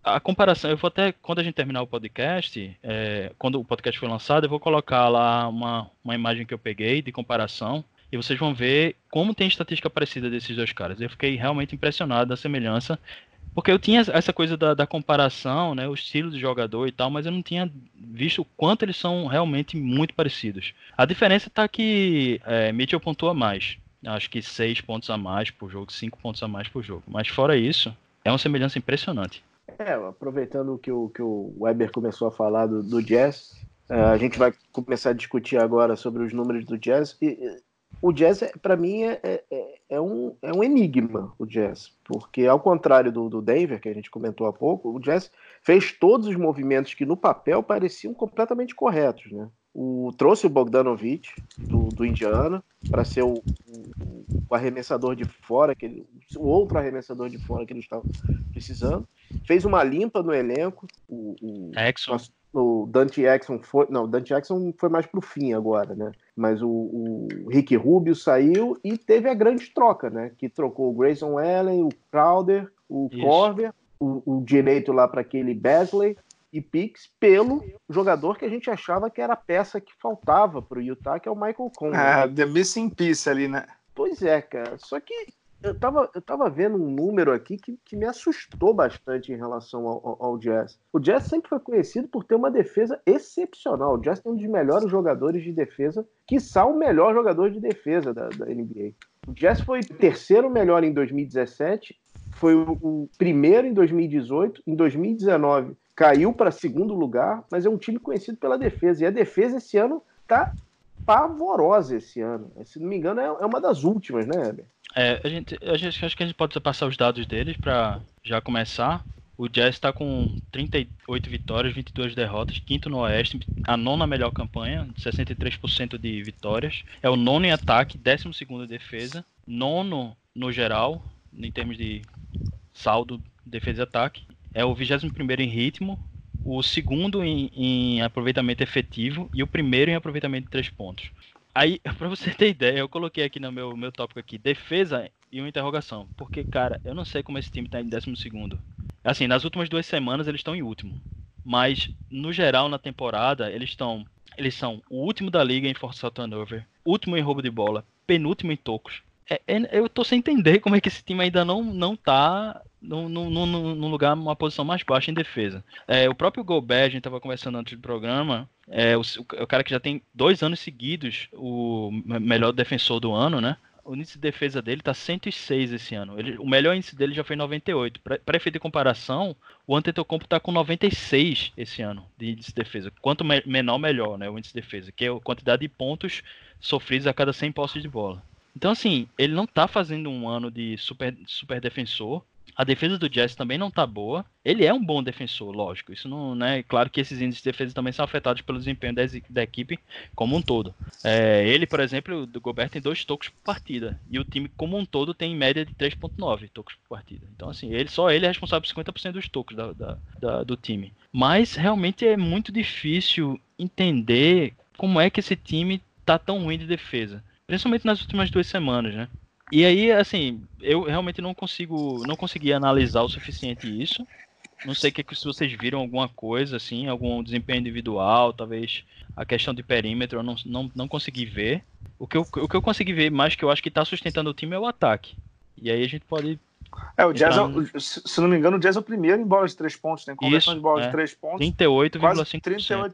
a comparação, eu vou até, quando a gente terminar o podcast, é, quando o podcast for lançado, eu vou colocar lá uma, uma imagem que eu peguei de comparação e vocês vão ver como tem estatística parecida desses dois caras. Eu fiquei realmente impressionado da semelhança, porque eu tinha essa coisa da, da comparação, né, o estilo de jogador e tal, mas eu não tinha visto o quanto eles são realmente muito parecidos. A diferença está que é, Mitchell pontua mais. Acho que seis pontos a mais por jogo, cinco pontos a mais por jogo. Mas fora isso, é uma semelhança impressionante. É, aproveitando que o, que o Weber começou a falar do, do Jazz, uh, a gente vai começar a discutir agora sobre os números do Jazz. E, o Jazz, é, para mim, é, é, é, um, é um enigma, o Jazz, porque ao contrário do, do Denver, que a gente comentou há pouco, o Jazz fez todos os movimentos que no papel pareciam completamente corretos, né? O, trouxe o Bogdanovich do, do Indiana para ser o, o, o, arremessador de fora, que ele, o outro arremessador de fora que eles estavam precisando. Fez uma limpa no elenco. O, o, Exxon. o Dante Exxon foi. Não, o Dante Exxon foi mais pro fim agora, né? Mas o, o Rick Rubio saiu e teve a grande troca, né? Que trocou o Grayson Allen, o Crowder, o Isso. Corver, o, o direito lá para aquele Besley e Pix pelo jogador que a gente achava que era a peça que faltava para o Utah, que é o Michael Conley. Ah, the missing piece ali, né? Pois é, cara. Só que eu tava, eu tava vendo um número aqui que, que me assustou bastante em relação ao, ao, ao, Jazz. O Jazz sempre foi conhecido por ter uma defesa excepcional. O Jazz tem um dos melhores jogadores de defesa, quiçá o melhor jogador de defesa da, da NBA. O Jazz foi terceiro melhor em 2017, foi o, o primeiro em 2018, em 2019 caiu para segundo lugar, mas é um time conhecido pela defesa. E a defesa esse ano tá pavorosa esse ano. Se não me engano, é, é uma das últimas, né, Heber? É, a gente, a gente acho que a gente pode passar os dados deles para já começar. O Jazz está com 38 vitórias, 22 derrotas, quinto no Oeste, a nona melhor campanha, 63% de vitórias. É o nono em ataque, décimo segundo em defesa, nono no geral, em termos de saldo, defesa e ataque. É o 21 primeiro em ritmo, o segundo em, em, aproveitamento efetivo e o primeiro em aproveitamento de três pontos. Aí, para você ter ideia, eu coloquei aqui no meu, meu tópico aqui, defesa e uma interrogação. Porque, cara, eu não sei como esse time tá em décimo segundo. Assim, nas últimas duas semanas eles estão em último. Mas, no geral, na temporada, eles estão. Eles são o último da liga em forçar turnover, último em roubo de bola, penúltimo em tocos. É, é, eu tô sem entender como é que esse time ainda não, não tá num, lugar, uma posição mais baixa em defesa. É, o próprio Gobert, a gente tava conversando antes do programa, é o, o, cara que já tem dois anos seguidos o melhor defensor do ano, né? o índice de defesa dele tá 106 esse ano. Ele, o melhor índice dele já foi 98. Para efeito de comparação, o Antetokounmpo tá com 96 esse ano de índice de defesa. Quanto me, menor, melhor, né? O índice de defesa, que é a quantidade de pontos sofridos a cada 100 posses de bola. Então, assim, ele não tá fazendo um ano de super, super defensor. A defesa do Jazz também não tá boa. Ele é um bom defensor, lógico. Isso não, né? Claro que esses índices de defesa também são afetados pelo desempenho da, da equipe como um todo. É, ele, por exemplo, do Gobert tem dois tocos por partida. E o time como um todo tem em média de 3.9 tocos por partida. Então, assim, ele só ele é responsável por 50% dos tocos da, da, da, do time. Mas realmente é muito difícil entender como é que esse time tá tão ruim de defesa. Principalmente nas últimas duas semanas, né? E aí, assim, eu realmente não consigo, não consegui analisar o suficiente isso. Não sei que, se vocês viram alguma coisa, assim, algum desempenho individual, talvez a questão de perímetro, eu não, não, não consegui ver. O que, eu, o que eu consegui ver mais que eu acho que está sustentando o time é o ataque. E aí a gente pode é, o Jazz, é, se não me engano, o Jazz é o primeiro em bola de três pontos, tem né? conversão de bola é. de três pontos. 38,5%.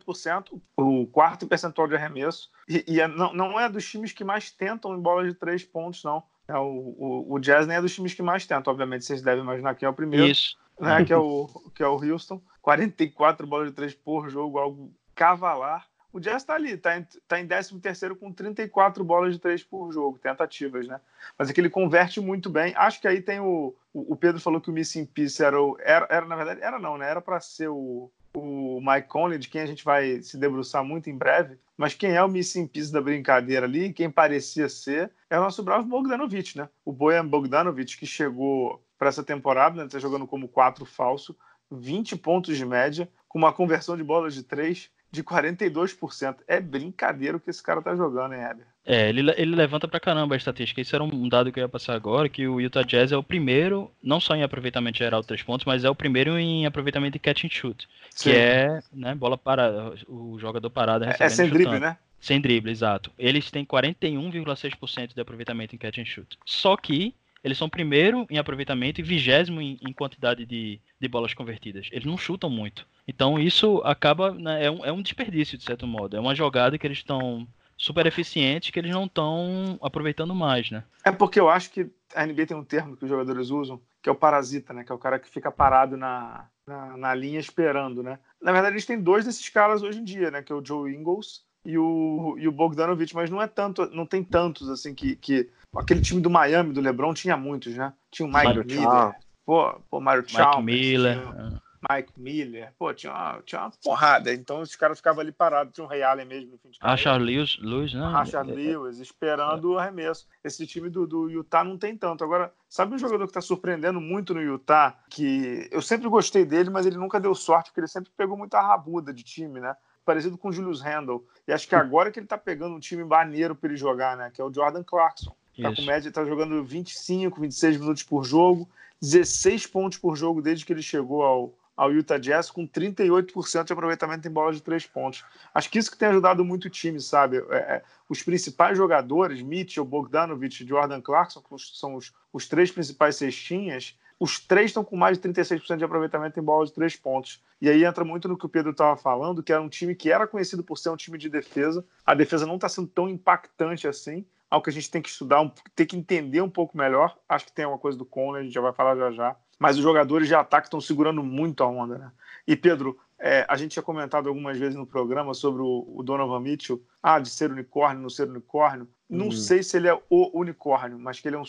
38%, o quarto percentual de arremesso. E, e é, não, não é dos times que mais tentam em bola de três pontos, não. É, o, o, o Jazz nem é dos times que mais tentam, obviamente, vocês devem imaginar quem é o primeiro. Isso. Né, que, é o, que é o Houston. 44 bolas de três por jogo, algo cavalar. O Jazz está ali, está em, tá em 13 com 34 bolas de três por jogo, tentativas, né? Mas é que ele converte muito bem. Acho que aí tem o. O, Pedro falou que o Missing Piece era o. Era, era na verdade, era não, né? Era para ser o, o Mike Conley, de quem a gente vai se debruçar muito em breve. Mas quem é o Missing Piece da brincadeira ali, quem parecia ser, é o nosso bravo Bogdanovic, né? O Bojan Bogdanovic, que chegou para essa temporada, né? Tá jogando como quatro falso, 20 pontos de média, com uma conversão de bolas de três de 42%. É brincadeira o que esse cara tá jogando, hein, Heber? É, ele, ele levanta pra caramba a estatística. Isso era um dado que eu ia passar agora, que o Utah Jazz é o primeiro, não só em aproveitamento geral de três pontos, mas é o primeiro em aproveitamento de catch and shoot. Sim. Que é, né, bola parada, o jogador parado recebendo É, é sem chutando. drible, né? Sem drible, exato. Eles têm 41,6% de aproveitamento em catch and shoot. Só que eles são primeiro em aproveitamento e vigésimo em, em quantidade de, de bolas convertidas. Eles não chutam muito. Então isso acaba. Né, é, um, é um desperdício, de certo modo. É uma jogada que eles estão super eficientes que eles não estão aproveitando mais, né? É porque eu acho que a NBA tem um termo que os jogadores usam, que é o parasita, né? Que é o cara que fica parado na, na, na linha esperando, né? Na verdade, eles têm dois desses caras hoje em dia, né? Que é o Joe Ingles e o, e o Bogdanovich, mas não é tanto, não tem tantos assim que, que aquele time do Miami, do LeBron, tinha muitos, né? Tinha o Mike Mario Miller, pô, pô, Mario Mike Miller. Tinha, Mike Miller, pô, tinha uma, tinha uma porrada. Então os caras ficavam ali parados, tinha um Ray Allen mesmo no fim de Rashard Lewis, Lewis, né? Rashard Lewis, esperando é. o arremesso. Esse time do, do Utah não tem tanto. Agora, sabe um jogador que está surpreendendo muito no Utah, que eu sempre gostei dele, mas ele nunca deu sorte, porque ele sempre pegou muita rabuda de time, né? Parecido com o Julius Randle. E acho que agora que ele está pegando um time maneiro para ele jogar, né? Que é o Jordan Clarkson. Tá com média, tá jogando 25, 26 minutos por jogo, 16 pontos por jogo desde que ele chegou ao, ao Utah Jazz com 38% de aproveitamento em bola de três pontos. Acho que isso que tem ajudado muito o time, sabe? É, é, os principais jogadores, Mitchell, Bogdanovich e Jordan Clarkson, que são os, os três principais cestinhas, os três estão com mais de 36% de aproveitamento em bola de três pontos. E aí entra muito no que o Pedro estava falando, que era um time que era conhecido por ser um time de defesa. A defesa não está sendo tão impactante assim. Algo que a gente tem que estudar, tem que entender um pouco melhor. Acho que tem uma coisa do Conley, a gente já vai falar já já mas os jogadores de ataque estão segurando muito a onda, né? E Pedro, é, a gente tinha comentado algumas vezes no programa sobre o, o Donovan Mitchell, ah, de ser unicórnio, não ser unicórnio. Não uhum. sei se ele é o unicórnio, mas que ele é um,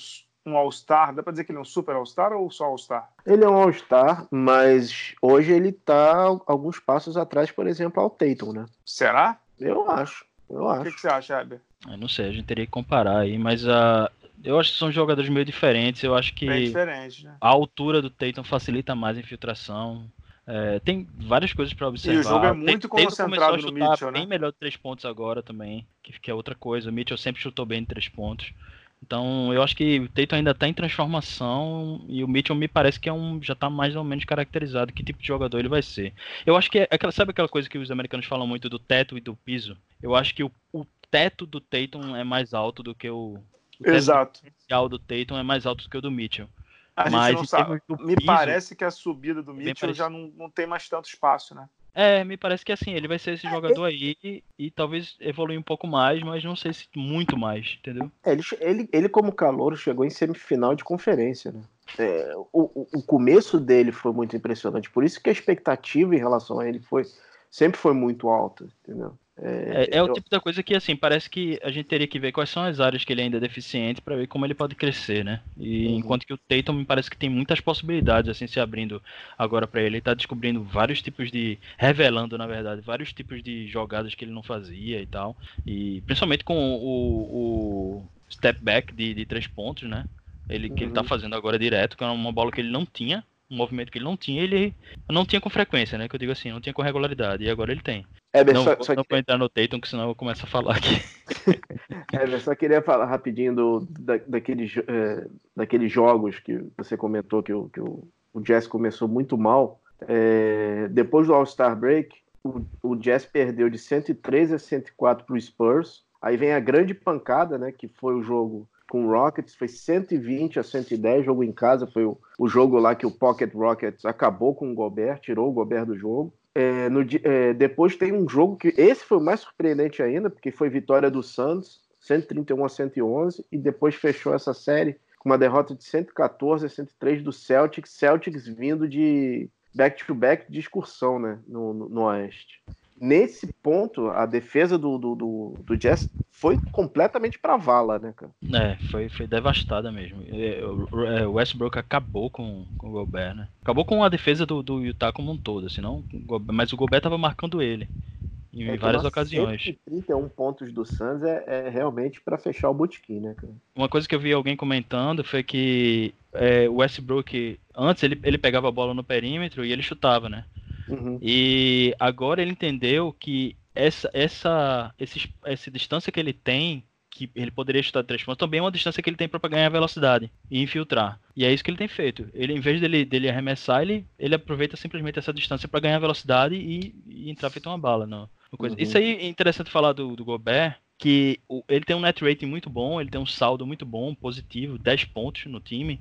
um All-Star. Dá pra dizer que ele é um super All-Star ou só All-Star? Ele é um All-Star, mas hoje ele tá alguns passos atrás, por exemplo, ao Tatum, né? Será? Eu acho. Eu acho. O que, que você acha, Heber? Eu não sei, a gente teria que comparar aí, mas uh, eu acho que são jogadores meio diferentes. Eu acho que diferente, né? a altura do Tatum facilita mais a infiltração. É, tem várias coisas para observar. E o jogo é muito tem, concentrado no Mitchell, né? bem melhor de três pontos agora também, que, que é outra coisa. O Mitchell sempre chutou bem de três pontos. Então, eu acho que o Tatum ainda está em transformação e o Mitchell me parece que é um já está mais ou menos caracterizado que tipo de jogador ele vai ser. Eu acho que é aquela, sabe aquela coisa que os americanos falam muito do teto e do piso? Eu acho que o, o teto do Tatum é mais alto do que o, o Exato. teto do Tatum é mais alto do que o do Mitchell. A Mas, não sabe. Me piso, parece que a subida do Mitchell já não, não tem mais tanto espaço, né? É, me parece que assim, ele vai ser esse jogador aí e, e, talvez evoluir um pouco mais, mas não sei se muito mais, entendeu? É, ele, ele, ele, como calor, chegou em semifinal de conferência, né? É, o, o começo dele foi muito impressionante, por isso que a expectativa em relação a ele foi sempre foi muito alta, entendeu? É, é, é, o tipo da coisa que, assim, parece que a gente teria que ver quais são as áreas que ele ainda é deficiente para ver como ele pode crescer, né? E uhum. enquanto que o Tatum me parece que tem muitas possibilidades, assim, se abrindo agora para ele. Ele tá descobrindo vários tipos de. revelando, na verdade, vários tipos de jogadas que ele não fazia e tal. E principalmente com o, o step back de, de três pontos, né? Ele, uhum. Que ele tá uhum. fazendo agora direto, que é uma bola que ele não tinha um movimento que ele não tinha, ele não tinha com frequência, né? Que eu digo assim, não tinha com regularidade, e agora ele tem. É, não, só, só não que... vou entrar no Tatum, que senão eu começo a falar aqui. é, eu só queria falar rapidinho do, da, daqueles, é, daqueles jogos que você comentou que, o, que o, o Jazz começou muito mal. É, depois do All-Star Break, o, o Jazz perdeu de 113 a 104 para o Spurs. Aí vem a grande pancada, né? Que foi o jogo com o Rockets, foi 120 a 110, jogo em casa, foi o, o jogo lá que o Pocket Rockets acabou com o Gobert, tirou o Gobert do jogo. É, no, é, depois tem um jogo que esse foi o mais surpreendente ainda, porque foi vitória do Santos, 131 a 111, e depois fechou essa série com uma derrota de 114 a 103 do Celtics, Celtics vindo de back-to-back -back de excursão né, no, no, no Oeste nesse ponto, a defesa do, do, do, do Jazz foi completamente pra vala, né, cara? É, foi, foi devastada mesmo. É, o Westbrook acabou com, com o Gobert, né? Acabou com a defesa do, do Utah como um todo, assim, não, mas o Gobert tava marcando ele. Em é várias ocasiões. 31 pontos do Suns é, é realmente para fechar o botequim, né, cara? Uma coisa que eu vi alguém comentando foi que é, o Westbrook, antes ele, ele pegava a bola no perímetro e ele chutava, né? Uhum. E agora ele entendeu que essa, essa, esse, essa distância que ele tem, que ele poderia chutar três pontos, também é uma distância que ele tem para ganhar velocidade e infiltrar. E é isso que ele tem feito. Ele, em vez dele, dele arremessar, ele, ele aproveita simplesmente essa distância para ganhar velocidade e, e, entrar feito uma bala. Coisa. Uhum. Isso aí é interessante falar do, do Gobert, que ele tem um net rating muito bom, ele tem um saldo muito bom, positivo, 10 pontos no time,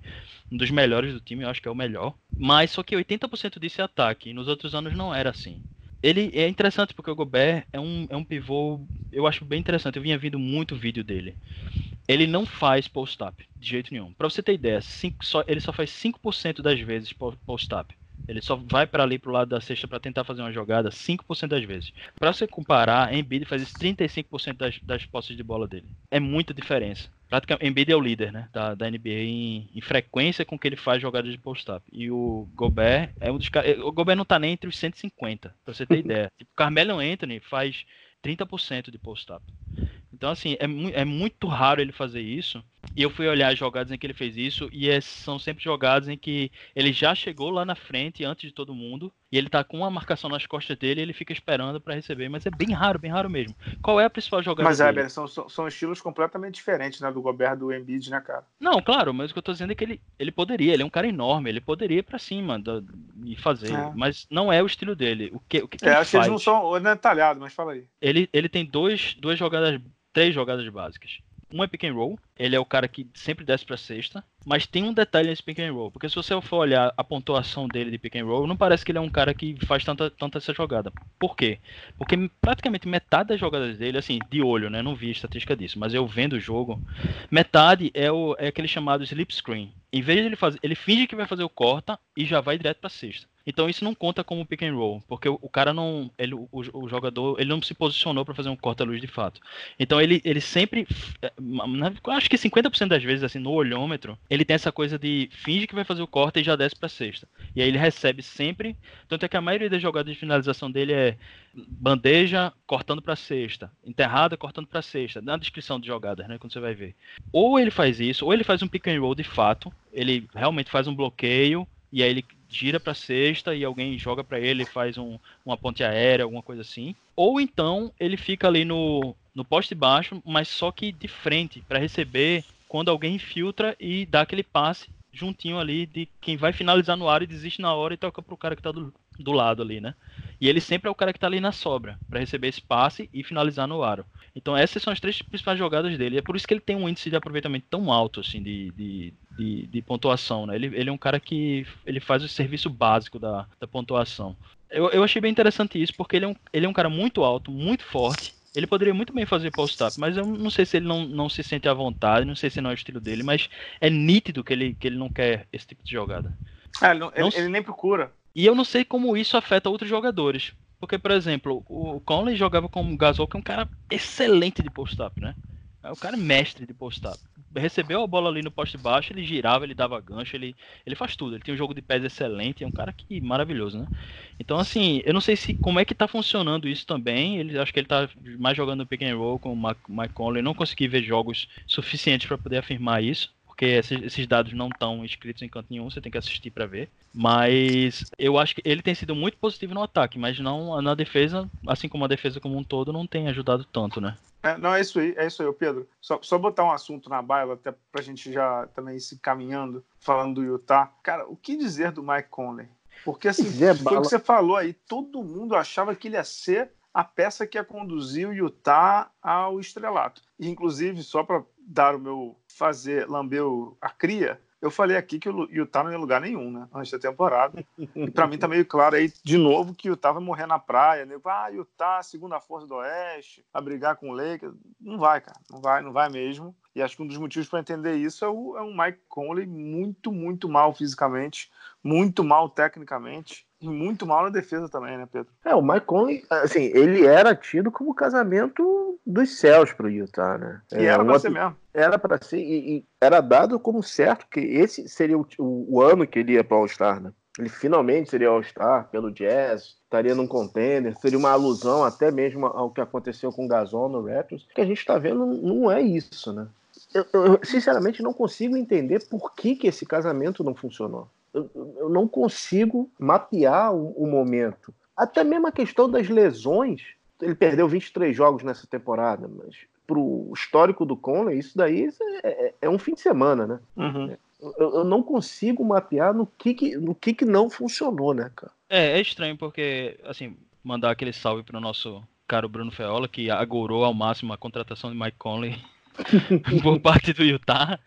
um dos melhores do time, eu acho que é o melhor. Mas só que 80% disso é ataque, e nos outros anos não era assim. Ele é interessante porque o Gobert é um, é um pivô, eu acho bem interessante, eu vinha vendo muito vídeo dele. Ele não faz post-up, de jeito nenhum. Para você ter ideia, cinco, só, ele só faz 5% das vezes post-up. Ele só vai para ali pro lado da cesta para tentar fazer uma jogada 5% das vezes. Para você comparar, Embiid faz 35% das, das posses de bola dele. É muita diferença. Praticamente, Embiid é o líder né, da, da NBA em, em frequência com que ele faz jogadas de post-up. E o Gobert é um dos caras. O Gobert não tá nem entre os 150, pra você ter ideia. Tipo, Carmelo Anthony faz 30% de post-up. Então, assim, é, mu é muito raro ele fazer isso. E eu fui olhar as jogadas em que ele fez isso, e é, são sempre jogadas em que ele já chegou lá na frente, antes de todo mundo, e ele tá com uma marcação nas costas dele e ele fica esperando para receber, mas é bem raro, bem raro mesmo. Qual é a principal jogada Mas, é, são, são estilos completamente diferentes, né, do Gobert do Embiid, né, cara? Não, claro, mas o que eu tô dizendo é que ele, ele poderia, ele é um cara enorme, ele poderia ir pra cima do, e fazer, é. mas não é o estilo dele. O que, o que, que é, ele acho faz? que eles não são não é talhado, mas fala aí. Ele, ele tem dois, duas jogadas três jogadas básicas. Um é pick and roll, ele é o cara que sempre desce para sexta, mas tem um detalhe nesse pick and roll, porque se você for olhar a pontuação dele de pick and roll, não parece que ele é um cara que faz tanta, tanta essa jogada. Por quê? Porque praticamente metade das jogadas dele, assim, de olho, né, não vi estatística disso, mas eu vendo o jogo, metade é, o, é aquele chamado slip screen, em vez de ele fazer, ele finge que vai fazer o corta e já vai direto para sexta. Então isso não conta como pick and roll, porque o, o cara não, ele, o, o, jogador, ele não se posicionou para fazer um corta-luz de fato. Então ele, ele sempre, é, acho que 50% das vezes assim no olhômetro, ele tem essa coisa de finge que vai fazer o corta e já desce para sexta. E aí ele recebe sempre, tanto é que a maioria das jogadas de finalização dele é bandeja cortando para sexta, enterrada cortando para sexta, na descrição de jogadas, né, quando você vai ver. Ou ele faz isso, ou ele faz um pick and roll de fato, ele realmente faz um bloqueio e aí ele gira para sexta e alguém joga para ele, faz um, uma ponte aérea, alguma coisa assim. Ou então ele fica ali no, no poste baixo, mas só que de frente para receber quando alguém infiltra e dá aquele passe juntinho ali de quem vai finalizar no ar e desiste na hora e toca pro cara que tá do, do lado ali, né? E ele sempre é o cara que tá ali na sobra para receber esse passe e finalizar no aro. Então essas são as três principais jogadas dele. É por isso que ele tem um índice de aproveitamento tão alto assim de, de, de, de pontuação, né? Ele, ele é um cara que ele faz o serviço básico da, da pontuação. Eu, eu achei bem interessante isso porque ele é, um, ele é um cara muito alto, muito forte ele poderia muito bem fazer post-up, mas eu não sei se ele não, não se sente à vontade, não sei se não é o estilo dele, mas é nítido que ele, que ele não quer esse tipo de jogada. É, ele, não, ele, ele, nem procura. E eu não sei como isso afeta outros jogadores. Porque, por exemplo, o Conley jogava com o Gasol, que é um cara excelente de post-up, né? É o cara mestre de post-up. Recebeu a bola ali no poste baixo, ele girava, ele dava gancho, ele, ele faz tudo. Ele tem um jogo de pés excelente, é um cara que maravilhoso, né? Então, assim, eu não sei se como é que tá funcionando isso também. Ele, acho que ele tá mais jogando pick and roll com o Mike Conley. Não consegui ver jogos suficientes para poder afirmar isso porque esses, esses, dados não estão escritos em canto nenhum, você tem que assistir para ver. Mas eu acho que ele tem sido muito positivo no ataque, mas não na defesa, assim como a defesa como um todo, não tem ajudado tanto, né? É, não, é isso aí, é isso aí, Pedro. Só, só botar um assunto na baila, até pra gente já também se caminhando, falando do Utah. Cara, o que dizer do Mike Conley? Porque assim, foi o que você falou aí, todo mundo achava que ele ia ser a peça que ia conduzir o Utah ao estrelato. E, inclusive, só para dar o meu fazer, lamber a cria, eu falei aqui que o Utah não ia lugar nenhum, né? Antes da temporada. E para mim tá meio claro aí, de novo, que o Utah vai morrer na praia. Né? Ah, Utah, segunda força do Oeste, a brigar com o Lakers. Não vai, cara. Não vai, não vai mesmo. E acho que um dos motivos para entender isso é o, é o Mike Conley muito, muito mal fisicamente, muito mal tecnicamente. E muito mal na defesa também, né, Pedro? É, o Mike Conley, assim, ele era tido como casamento dos céus pro Utah, né? E é, era pra ser mesmo. Era para ser, e, e, era dado como certo que esse seria o, o, o ano que ele ia pro All-Star, né? Ele finalmente seria All-Star pelo Jazz, estaria num contender, seria uma alusão até mesmo ao que aconteceu com o Gasol no Raptors. O que a gente está vendo não é isso, né? Eu, eu, sinceramente não consigo entender por que, que esse casamento não funcionou eu, eu não consigo mapear o, o, momento. Até mesmo a questão das lesões. Ele perdeu 23 jogos nessa temporada, mas pro histórico do Conley, isso daí é, é, é um fim de semana, né? Uhum. Eu, eu, não consigo mapear no que, que no que, que não funcionou, né, cara? É, é estranho porque, assim, mandar aquele salve para o nosso caro Bruno Feola, que agorou ao máximo a contratação de Mike Conley por parte do Utah.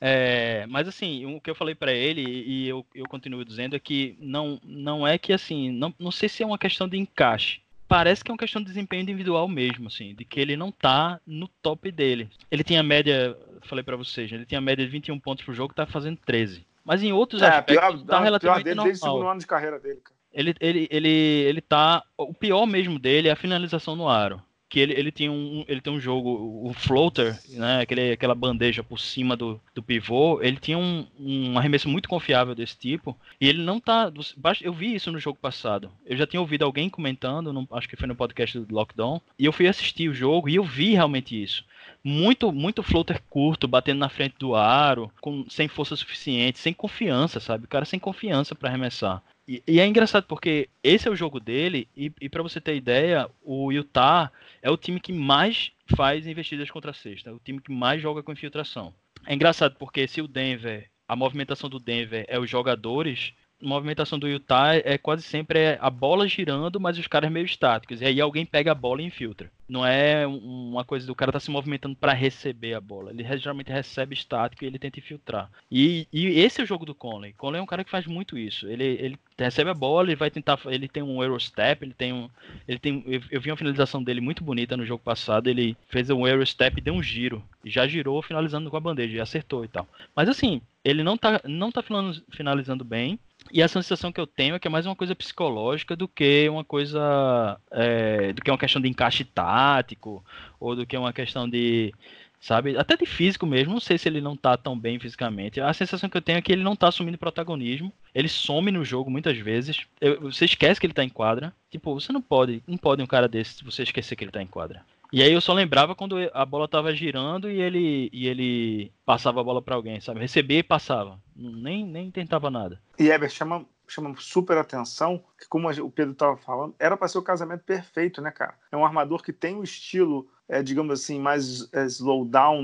É, mas assim, o que eu falei para ele e eu, eu continuo dizendo é que não, não é que assim, não, não sei se é uma questão de encaixe. Parece que é uma questão de desempenho individual mesmo, assim, de que ele não tá no top dele. Ele tinha média, falei para vocês, ele tinha média de 21 pontos por jogo, tá fazendo 13. Mas em outros é, aspectos pior, tá relativamente pior dele normal. Desde o segundo ano de carreira dele, cara. Ele, ele, ele, ele tá. O pior mesmo dele é a finalização no aro que ele, ele, tem um, ele tem um jogo, o floater, né, aquele, aquela bandeja por cima do, do pivô, ele tinha um, um arremesso muito confiável desse tipo, e ele não tá, eu vi isso no jogo passado, eu já tinha ouvido alguém comentando, no, acho que foi no podcast do Lockdown, e eu fui assistir o jogo e eu vi realmente isso. Muito, muito floater curto, batendo na frente do aro, com, sem força suficiente, sem confiança, sabe? O cara sem confiança para arremessar. E, e, é engraçado porque esse é o jogo dele, e, e para você ter ideia, o Utah é o time que mais faz investidas contra a cesta, é o time que mais joga com infiltração. É engraçado porque se o Denver, a movimentação do Denver é os jogadores, movimentação do Utah é quase sempre a bola girando, mas os caras meio estáticos. E aí alguém pega a bola e infiltra. Não é uma coisa do cara tá se movimentando para receber a bola. Ele geralmente recebe estático e ele tenta infiltrar. E, e esse é o jogo do Conley. Conley é um cara que faz muito isso. Ele, ele recebe a bola, ele vai tentar. Ele tem um Eurostep, ele tem um. Ele tem. Eu, eu vi uma finalização dele muito bonita no jogo passado. Ele fez um Eurostep e deu um giro. Já girou finalizando com a bandeja, e acertou e tal. Mas assim, ele não tá, não tá finalizando bem. E a sensação que eu tenho é que é mais uma coisa psicológica do que uma coisa. É, do que uma questão de encaixe tático, ou do que uma questão de. Sabe? Até de físico mesmo. Não sei se ele não tá tão bem fisicamente. A sensação que eu tenho é que ele não tá assumindo protagonismo. Ele some no jogo muitas vezes. Eu, você esquece que ele tá em quadra. Tipo, você não pode. Não pode um cara desse você esquecer que ele tá em quadra. E aí eu só lembrava quando a bola tava girando e ele, e ele passava a bola para alguém, sabe? Recebia e passava. Nem, nem tentava nada. E Eber, chama, chama super atenção que, como o Pedro tava falando, era para ser o casamento perfeito, né, cara? É um armador que tem o estilo, é, digamos assim, mais é,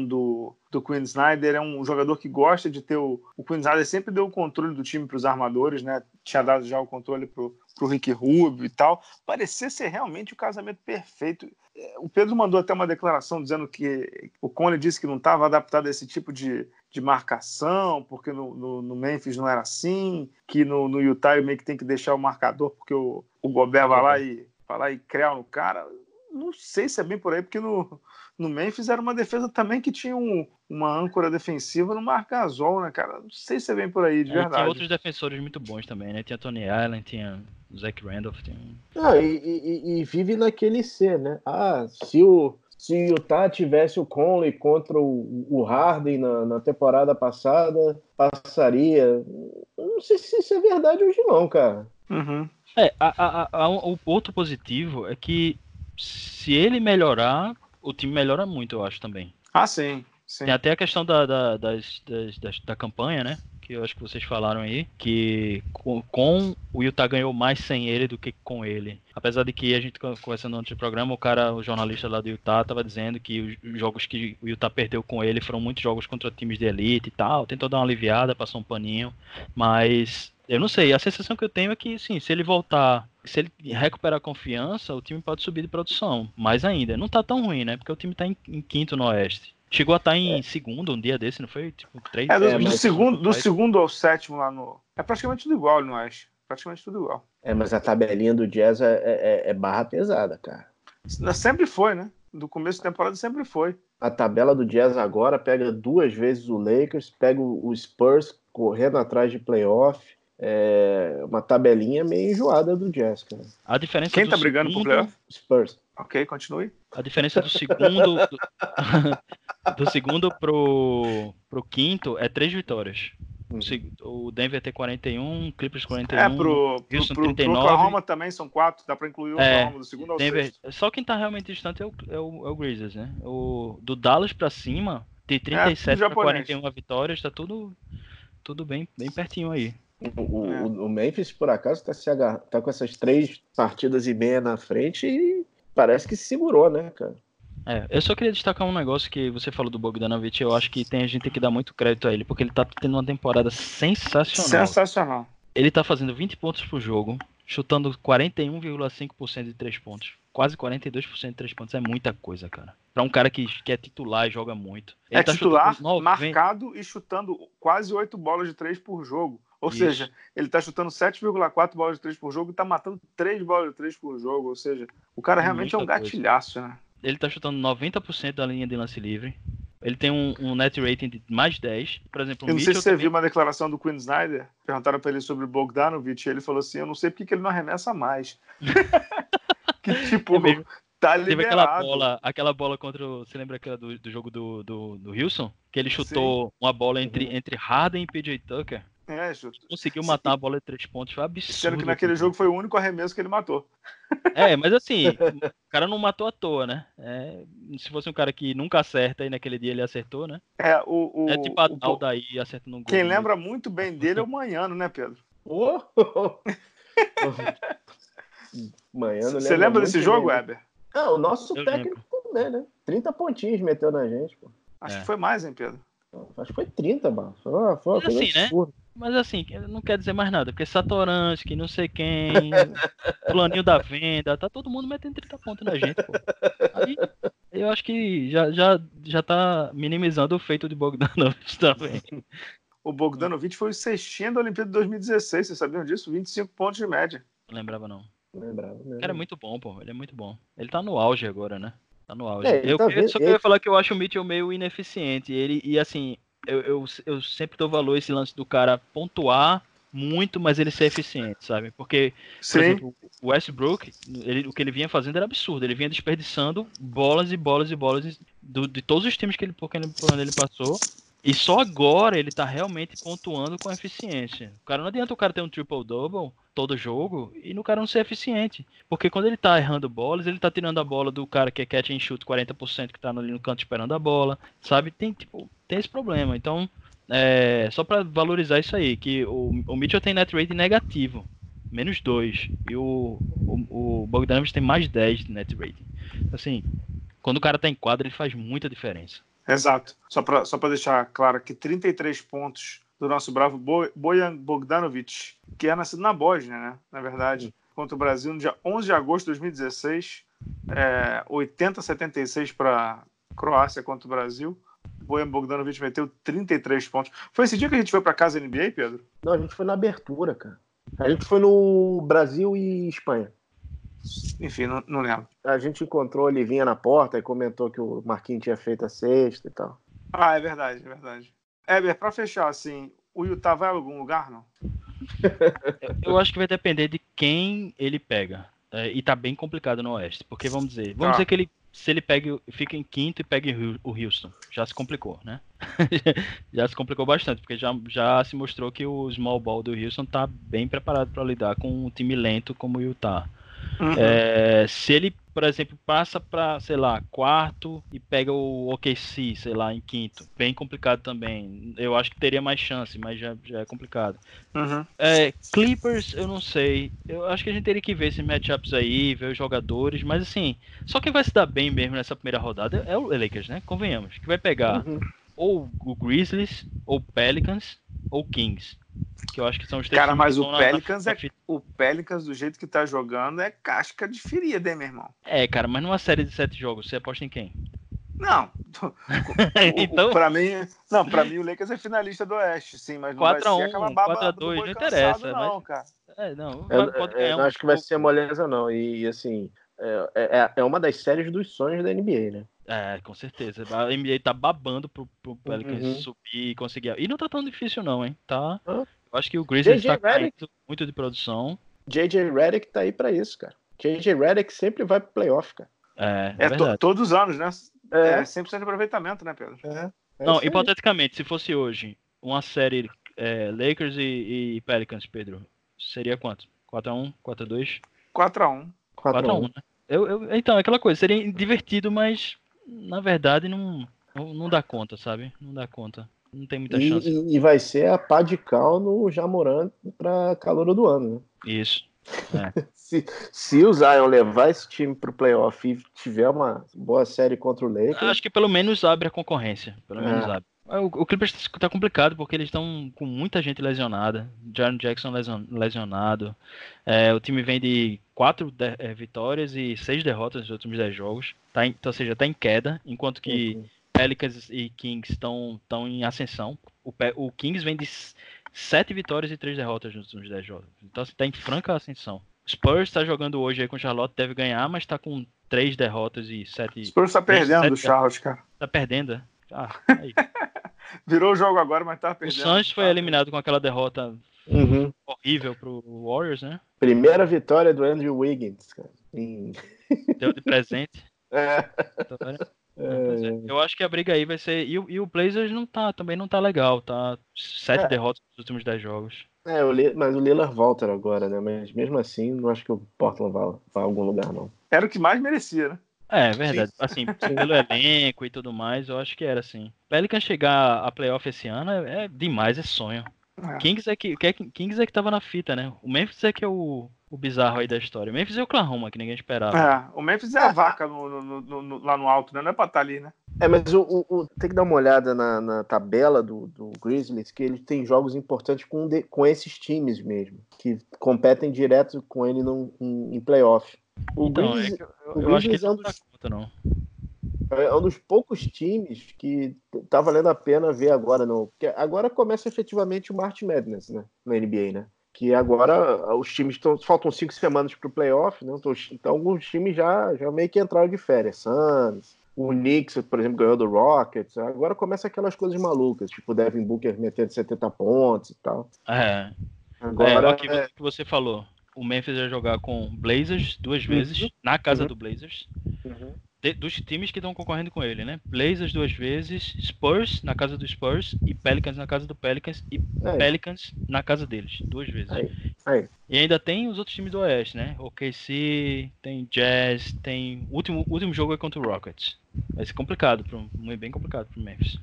do, do Quinn Snyder. É um jogador que gosta de ter o. O Quinn Snyder sempre deu o controle do time para os armadores, né? Tinha dado já o controle pro, pro Rick Rubio e tal. Parecia ser realmente o casamento perfeito o Pedro mandou até uma declaração dizendo que o Cone disse que não estava adaptado a esse tipo de, de marcação, porque no, no, no, Memphis não era assim, que no, no Utah meio que tem que deixar o marcador, porque o, o Gobert vai lá e vai lá e creu no cara. Não sei se é bem por aí, porque no, no Memphis era uma defesa também que tinha um, uma âncora defensiva no Marcasol, né, cara? Não sei se é bem por aí, de é, verdade. Tinha outros defensores muito bons também, né? Tinha Tony Allen, tinha Zach Randolph. Tinha... Ah, e, e, e, vive naquele ser, né? Ah, se o, se o Utah tivesse o Conley contra o, o Harden na, na temporada passada, passaria. Não sei se isso é verdade hoje não, cara. Uhum. É, a, a, a, o ponto positivo é que se ele melhorar, o time melhora muito, eu acho também. Ah, sim. sim. Tem até a questão da, da, das, das, das, da campanha, né? Que eu acho que vocês falaram aí, que com, com, o Utah ganhou mais sem ele do que com ele. Apesar de que a gente conversando antes do programa, o cara, o jornalista lá do Utah, estava dizendo que os jogos que o Utah perdeu com ele foram muitos jogos contra times de elite e tal. Tentou dar uma aliviada, passou um paninho, mas eu não sei, a sensação que eu tenho é que, sim, se ele voltar, se ele recuperar a confiança, o time pode subir de produção. Mais ainda. Não tá tão ruim, né? Porque o time tá em, em quinto no Oeste. Chegou a estar tá em é. segundo um dia desse, não foi? Tipo, três É, do, é, do segundo, do segundo ao sétimo lá no. É praticamente tudo igual no Oeste. Praticamente tudo igual. É, mas a tabelinha do Jazz é, é, é barra pesada, cara. Sempre foi, né? Do começo da temporada sempre foi. A tabela do Jazz agora pega duas vezes o Lakers, pega o Spurs correndo atrás de playoff é uma tabelinha meio enjoada do Jazz, cara. A diferença Quem tá brigando segundo... pro playoff? Spurs. Ok, continue. A diferença do segundo do, do segundo pro, pro quinto é três vitórias. Hum. O Denver tem 41, Clippers 41, é, pro, Houston pro, 39. Pro Oklahoma também são quatro, dá pra incluir o é, Oklahoma do segundo ao Denver, sexto. Só quem tá realmente distante é o, é o, é o Grizzlies, né? O, do Dallas pra cima, tem 37 é, pra 41 vitórias, tá tudo, tudo bem, bem pertinho aí. O, é. o, Memphis, por acaso, está se agar... tá com essas três partidas e meia na frente e parece que se segurou, né, cara? É, eu só queria destacar um negócio que você falou do Bogdanovich, eu acho que tem a gente tem que dar muito crédito a ele, porque ele tá tendo uma temporada sensacional. Sensacional. Ele tá fazendo 20 pontos por jogo, chutando 41,5% de 3 pontos. Quase 42% de 3 pontos. É muita coisa, cara. Pra um cara que, que é titular e joga muito. Ele é tá titular, marcado e chutando quase 8 bolas de 3 por jogo. Ou Isso. seja, ele está chutando 7,4 bolas de 3 por jogo e está matando 3 bolas de 3 por jogo. Ou seja, o cara realmente é um gatilhaço, né? Ele está chutando 90% da linha de lance livre. Ele tem um, um, net rating de mais 10. Por exemplo, Eu não sei se você também... viu uma declaração do Quinn Snyder. Perguntaram para ele sobre o Bogdanovich e ele falou assim: Eu não sei porque que ele não arremessa mais. que tipo, é tá liberado. Teve aquela bola, aquela bola contra o. Você lembra aquela do, do jogo do, do, do Wilson? Que ele chutou Sim. uma bola entre, uhum. entre Harden e PJ Tucker. É, justo. Conseguiu matar a bola de três pontos, foi absurdo. Sendo que naquele jogo foi o único arremesso que ele matou. É, mas assim, o cara não matou à toa, né? É, se fosse um cara que nunca acerta e naquele dia ele acertou, né? É, o. o é tipo a o, Aldair acertando um gol. Quem lembra muito bem dele é o Manhano, né, Pedro? Oh! Manhano Você lembra desse jogo, bem. Weber? Ah, o nosso Eu técnico também, né? 30 pontinhos meteu na gente, pô. Acho é. que foi mais, hein, Pedro? Acho que foi 30, mano. Foi, foi Mas assim, né? Mas assim, não quer dizer mais nada, porque Satoransky, não sei quem, planinho da venda, tá todo mundo metendo 30 pontos na gente, pô. Aí eu acho que já, já, já tá minimizando o feito de Bogdanovich também. O Bogdanovich foi o sextinho da Olimpíada de 2016, vocês sabiam disso? 25 pontos de média. Não lembrava não. Lembrava, O cara é muito bom, pô. Ele é muito bom. Ele tá no auge agora, né? Tá no auge. É, eu, tá eu, só queria falar que eu acho o Mitchell meio ineficiente. Ele, e assim, eu, eu, eu sempre dou valor a esse lance do cara pontuar muito, mas ele ser eficiente, sabe? Porque, por Sim. exemplo, o Westbrook, ele, o que ele vinha fazendo era absurdo. Ele vinha desperdiçando bolas e bolas e bolas do, de todos os times que por ele, por onde ele passou. E só agora ele tá realmente pontuando com eficiência. O cara não adianta o cara ter um triple-double todo jogo e no cara não ser eficiente. Porque quando ele tá errando bolas, ele tá tirando a bola do cara que é catch and shoot 40% que tá ali no canto esperando a bola, sabe? Tem, tipo, tem esse problema. Então, é, só para valorizar isso aí, que o, o Mitchell tem net rating negativo, menos 2, e o, o, o Bogdanovich tem mais 10 de net rating. Assim, quando o cara tá em quadra, ele faz muita diferença. Exato. Só para só pra deixar claro que 33 pontos do nosso bravo Bo- Bojan Bogdanovic, que é nascido na Bósnia, né? Na verdade, contra o Brasil no dia 11 de agosto de 2016. É, 80-76 para Croácia contra o Brasil. Bojan Bogdanovic meteu 33 pontos. Foi esse dia que a gente foi para casa NBA, Pedro? Não, a gente foi na abertura, cara. A gente foi no Brasil e Espanha. Enfim, não, não lembro. A gente encontrou a Livinha na porta e comentou que o Marquinhos tinha feito a sexta e tal. Ah, é verdade, é verdade. Eber, para fechar, assim, o Utah vai a algum lugar, não? Eu acho que vai depender de quem ele pega. É, e tá bem complicado no Oeste. Porque vamos dizer, vamos Tá. dizer que ele. Se ele pega, fica em quinto e pega o o Houston, já se complicou, né? já se complicou bastante, porque já, já se mostrou que o small ball do Houston tá bem preparado para lidar com um time lento como o Utah. Uhum. É, se ele, por exemplo, passa para, sei lá, quarto e pega o OKC, sei lá, em quinto, bem complicado também. Eu acho que teria mais chance, mas já, já é complicado. Uhum. É, Clippers, eu não sei. Eu acho que a gente teria que ver esses matchups aí, ver os jogadores, mas assim, só quem vai se dar bem mesmo nessa primeira rodada é o Lakers, né? Convenhamos. Que vai pegar Uhum. ou o Grizzlies, ou Pelicans, ou Kings. Que eu acho que são os três Cara, mas que o estão na- na- Pelicans na é-. O Pelicans, do jeito que tá jogando, é casca de ferida, hein, meu irmão? É, cara, mas numa série de sete jogos, você aposta em quem? Não. então, para mim, não, para mim o Lakers é finalista do Oeste, sim, mas não 4 vai a ser 1, aquela baba 4 a do 2, boi não cansado, interessa, não, mas- cara. é, não, Eu, pode eu ganhar não acho que vai ser moleza, não. E, e, assim, é, é, é uma das séries dos sonhos da NBA, né? É, com certeza. A NBA tá babando pro, pro Pelicans Uhum. subir e conseguir. E não tá tão difícil, não, hein? Tá. Hã? Eu acho que o Grizzlies tá caindo muito de produção. JJ Redick tá aí pra isso, cara. JJ Redick sempre vai pro playoff, cara. É, é, É to- todos os anos, né? É, É, 100% de aproveitamento, né, Pedro? é. é não, hipoteticamente, se fosse hoje uma série é, Lakers e, e Pelicans, Pedro, seria quanto? 4x1, 4x2? 4x1. 4 a 1. 4x1, né? Eu, eu, então, é aquela coisa, seria divertido, mas na verdade não, não, dá conta, sabe? Não dá conta. Não tem muita E, chance. e- e vai ser a pá de cal no Jamoran pra calor do ano, né? Isso. Se, se o Zion levar esse time pro playoff e tiver uma boa série contra o Lakers, Acho que pelo menos abre a concorrência. Pelo É. menos abre. O, o Clippers tá complicado porque eles estão com muita gente lesionada. Jaron Jackson lesion- lesionado. É, o time vem de quatro de- é, vitórias e seis derrotas nos últimos dez jogos. Tá em, ou seja, tá em queda. Enquanto que Uhum. Pelicans e Kings estão em ascensão. O, o Kings vem de sete vitórias e três derrotas nos últimos dez jogos. Então assim, tá em franca ascensão. Spurs está jogando hoje aí com o Charlotte, deve ganhar, mas tá com três derrotas e sete. Spurs tá perdendo do Charlotte, cara. Tá perdendo, é? Ah, aí. Virou o jogo agora, mas tá O perdendo. Suns foi eliminado com aquela derrota Uhum. horrível pro Warriors, né? Primeira vitória do Andrew Wiggins, cara. Deu de presente. É, Tá vendo? Pois é. Eu acho que a briga aí vai ser. E, o- e o Blazers não tá, também não tá legal, tá? Sete É. derrotas nos últimos dez jogos. é, o Li- mas o Lillard volta agora, né? Mas mesmo assim, não acho que o Portland vá, vá a algum lugar, não. Era o que mais merecia, né? É, verdade. Assim, pelo elenco e tudo mais, eu acho que era assim. Pelican chegar a playoff esse ano é, é demais, é sonho. É. Kings é que, que- Kings é que tava na fita, né? O Memphis é que é o, o bizarro aí da história. O Memphis é o Oklahoma, que ninguém esperava. É, o Memphis é a vaca no- no- no- no- lá no alto, né? Não é pra estar ali, né? É, mas o, o- o- tem que dar uma olhada na, na tabela do, do Grizzlies, que ele tem jogos importantes com, de- com esses times mesmo, que competem direto com ele num, em, em playoff. O Então, é Grizzlies que eu, o eu acho que ele é um não dos- conta, não. é um dos poucos times que tá valendo a pena ver agora. No, porque agora começa efetivamente o March Madness, né? Na NBA, né? Que agora os times estão. Faltam cinco semanas pro playoff, né? Então, então alguns times já, já meio que entraram de férias. Suns, o Knicks, por exemplo, ganhou do Rockets. Agora começa aquelas coisas malucas, tipo o Devin Booker metendo 70 pontos e tal. É. Agora, é, que, é... que você falou. O Memphis vai jogar com Blazers duas uhum. vezes, uhum. na casa uhum. do Blazers. Uhum de, dos times que estão concorrendo com ele, né? Blazers duas vezes, Spurs na casa do Spurs e Pelicans na casa do Pelicans e é. Pelicans na casa deles, duas vezes. Aí. Aí. E ainda tem os outros times do Oeste, né? O KC, tem Jazz, tem o último último jogo é contra o Rockets. Vai ser complicado, pro, bem complicado pro Memphis.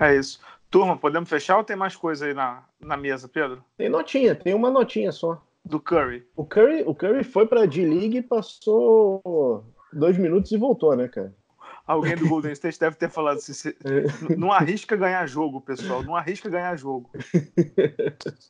É isso. Turma, podemos fechar ou tem mais coisa aí na, na mesa, Pedro? Tem notinha, tem uma notinha só. Do Curry. O Curry, o Curry foi pra D-League e passou dois minutos e voltou, né, cara? Alguém do Golden State deve ter falado assim: é. não arrisca ganhar jogo, pessoal. Não arrisca ganhar jogo.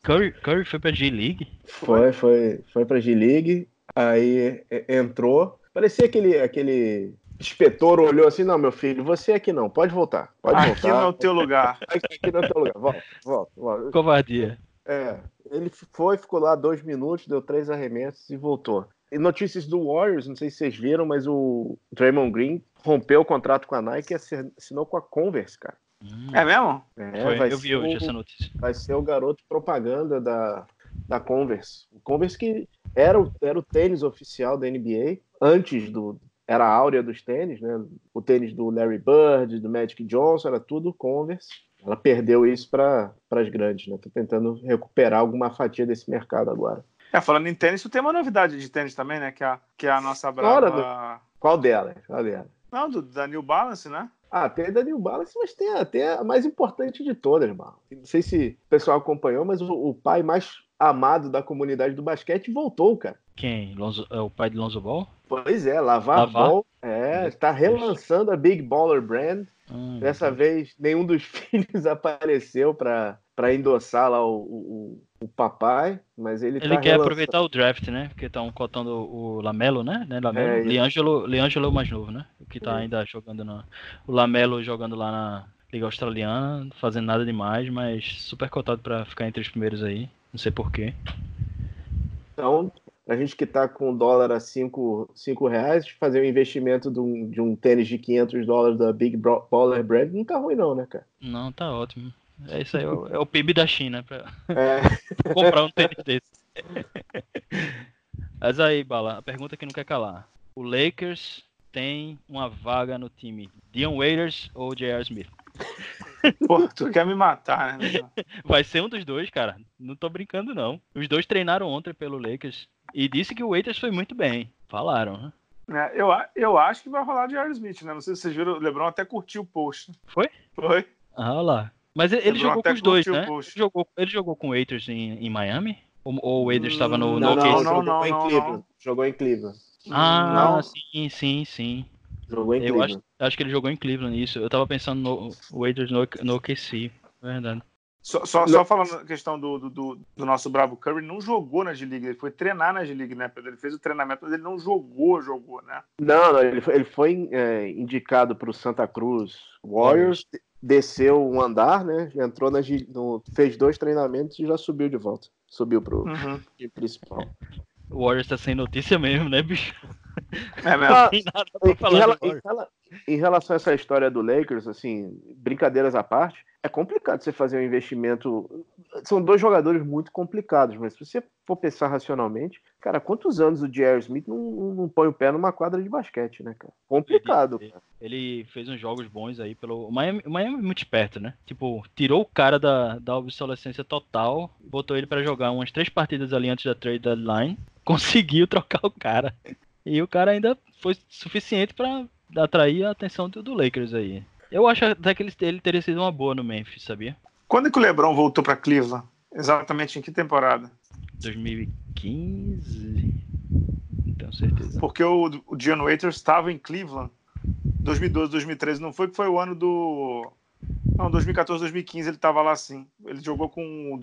Curry, Curry foi pra G-League? Foi, foi, foi pra G-League. Aí entrou. Parecia aquele, aquele inspetor olhou assim: não, meu filho, você aqui não, pode voltar. Pode aqui voltar. Aqui não é o teu lugar. Aqui não é o teu lugar. Volta, volta, volta. Covardia. É, ele foi, ficou lá dois minutos, deu três arremessos e voltou notícias do Warriors, não sei se vocês viram, mas o Draymond Green rompeu o contrato com a Nike e assinou com a Converse, cara. Hum. É mesmo? É, Foi, vai eu vi hoje o, essa notícia. Vai ser o garoto propaganda da, da Converse. O Converse que era o, era o tênis oficial da NBA antes do. Era a áurea dos tênis, né? O tênis do Larry Bird, do Magic Johnson, era tudo Converse. Ela perdeu isso para as grandes, né? Tô tentando recuperar alguma fatia desse mercado agora. É, falando em tênis, tu tem uma novidade de tênis também, né? Que é a, que a nossa brava... Do... Qual dela? Qual dela? Não, do, da New Balance, né? Ah, tem a da New Balance, mas tem até a mais importante de todas, mano. Não sei se o pessoal acompanhou, mas o, o pai mais amado da comunidade do basquete voltou, cara. Quem? Lonzo, é o pai de Lonzo Ball? Pois é, Lavar, Lavar? Ball. É, está relançando a Big Baller Brand. Hum, Dessa vez, nenhum dos filhos apareceu para endossar lá o, o, o, papai, mas ele Ele tá quer relançando. aproveitar o draft, né? Porque estão cotando o Lamelo, né? né? Lamelo. É, Liangelo, Liangelo é o mais novo, né? O que tá é. ainda jogando na... O Lamelo jogando lá na Liga Australiana, fazendo nada demais, mas super cotado para ficar entre os primeiros aí. Não sei porquê. Então, a gente que está com o dólar a 5 reais, fazer um investimento de um, de um tênis de 500 dólares da Big Baller Brand não tá ruim não, né, cara? Não, tá ótimo. É isso aí, é o, é o PIB da China para é. comprar um tênis desse. Mas aí, Bala, a pergunta que não quer calar. O Lakers tem uma vaga no time Dion Waiters ou J.R. Smith? Pô, tu quer me matar, né? Vai ser um dos dois, cara. Não tô brincando, não. Os dois treinaram ontem pelo Lakers. E disse que o Waiters foi muito bem. Falaram, né? É, eu, eu acho que vai rolar de Smith, né? Não sei se vocês viram, o Lebron até curtiu o post. Foi? Foi. Ah, lá. Mas ele, ele jogou com os dois, né? Ele jogou, ele jogou com o Waiters em, em Miami? Ou, ou o Waiters estava no, não, no não, não, não, não, em Cleveland. Jogou em Cleveland. Ah, não. sim, sim, sim. Jogou em eu Cleveland. Acho, acho que ele jogou em Cleveland, isso. Eu tava pensando no Waiters no, no OKC, verdade. Só, só, só, falando a questão do, do, do, nosso bravo Curry, não jogou na G-League, ele foi treinar na G-League, né, Pedro? Ele fez o treinamento, mas ele não jogou, jogou, né? Não, não ele foi, ele foi é, indicado para o Santa Cruz Warriors, desceu um andar, né? Entrou na no, fez dois treinamentos e já subiu de volta. Subiu para o uhum. principal. O Warriors tá sem notícia mesmo, né, bicho? É mesmo. Em, em, em, relação a essa história do Lakers, assim, brincadeiras à parte, é complicado você fazer um investimento. São dois jogadores muito complicados, mas se você for pensar racionalmente, cara, quantos anos o J.R. Smith não, não, põe o pé numa quadra de basquete, né, cara? Complicado. Ele, cara. ele fez uns jogos bons aí pelo. O Miami, o Miami é muito esperto, né? Tipo, tirou o cara da, da obsolescência total, botou ele para jogar umas três partidas ali antes da trade deadline, conseguiu trocar o cara. E o cara ainda foi suficiente para atrair a atenção do, do Lakers aí. Eu acho até que ele, ele teria sido uma boa no Memphis, sabia? Quando é que o LeBron voltou para Cleveland? Exatamente em que temporada? 2015. Não tenho certeza. Porque o, o Dion Waiters estava em Cleveland 2012, 2013. Não foi que foi o ano do. Não, 2014, 2015 ele estava lá sim. Ele jogou com o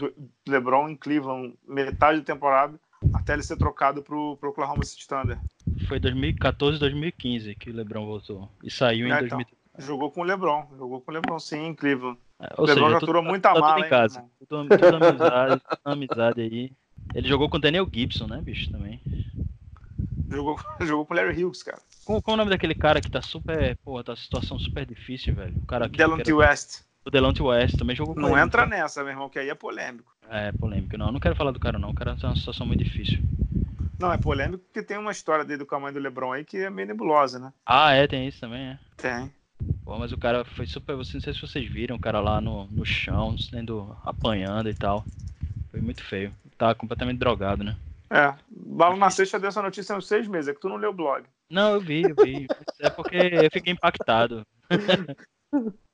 LeBron em Cleveland metade da temporada até ele ser trocado para o Oklahoma City Thunder. Foi 2014, 2015 que o LeBron voltou e saiu em é, 2013. Então. Jogou com o LeBron. Jogou com o LeBron, sim, em Cleveland. É, o LeBron seja, já aturou muita tá mala, em casa. Tudo, tudo amizade, amizade aí. Ele jogou com o Daniel Gibson, né, bicho, também. Jogou, jogou com o Larry Hughes, cara. Qual, qual, o nome daquele cara que tá super. Porra, tá situação super difícil, velho? O cara que. Delonte West. O Delonte West também jogou com Não ele, entra cara. nessa, meu irmão, que aí é polêmico. É, polêmico. Não, eu não quero falar do cara, não. O cara tá numa situação muito difícil. Não, é polêmico porque tem uma história dele a mãe do Lebron aí que é meio nebulosa, né? Ah, é, tem isso também, é. Tem. Pô, mas o cara foi super. Não sei se vocês viram o cara lá no, no chão, sendo apanhando e tal. Foi muito feio. Tá completamente drogado, né? É. Bala na sexta deu essa notícia há uns seis meses, é que tu não leu o blog. Não, eu vi, eu vi. É porque eu fiquei impactado.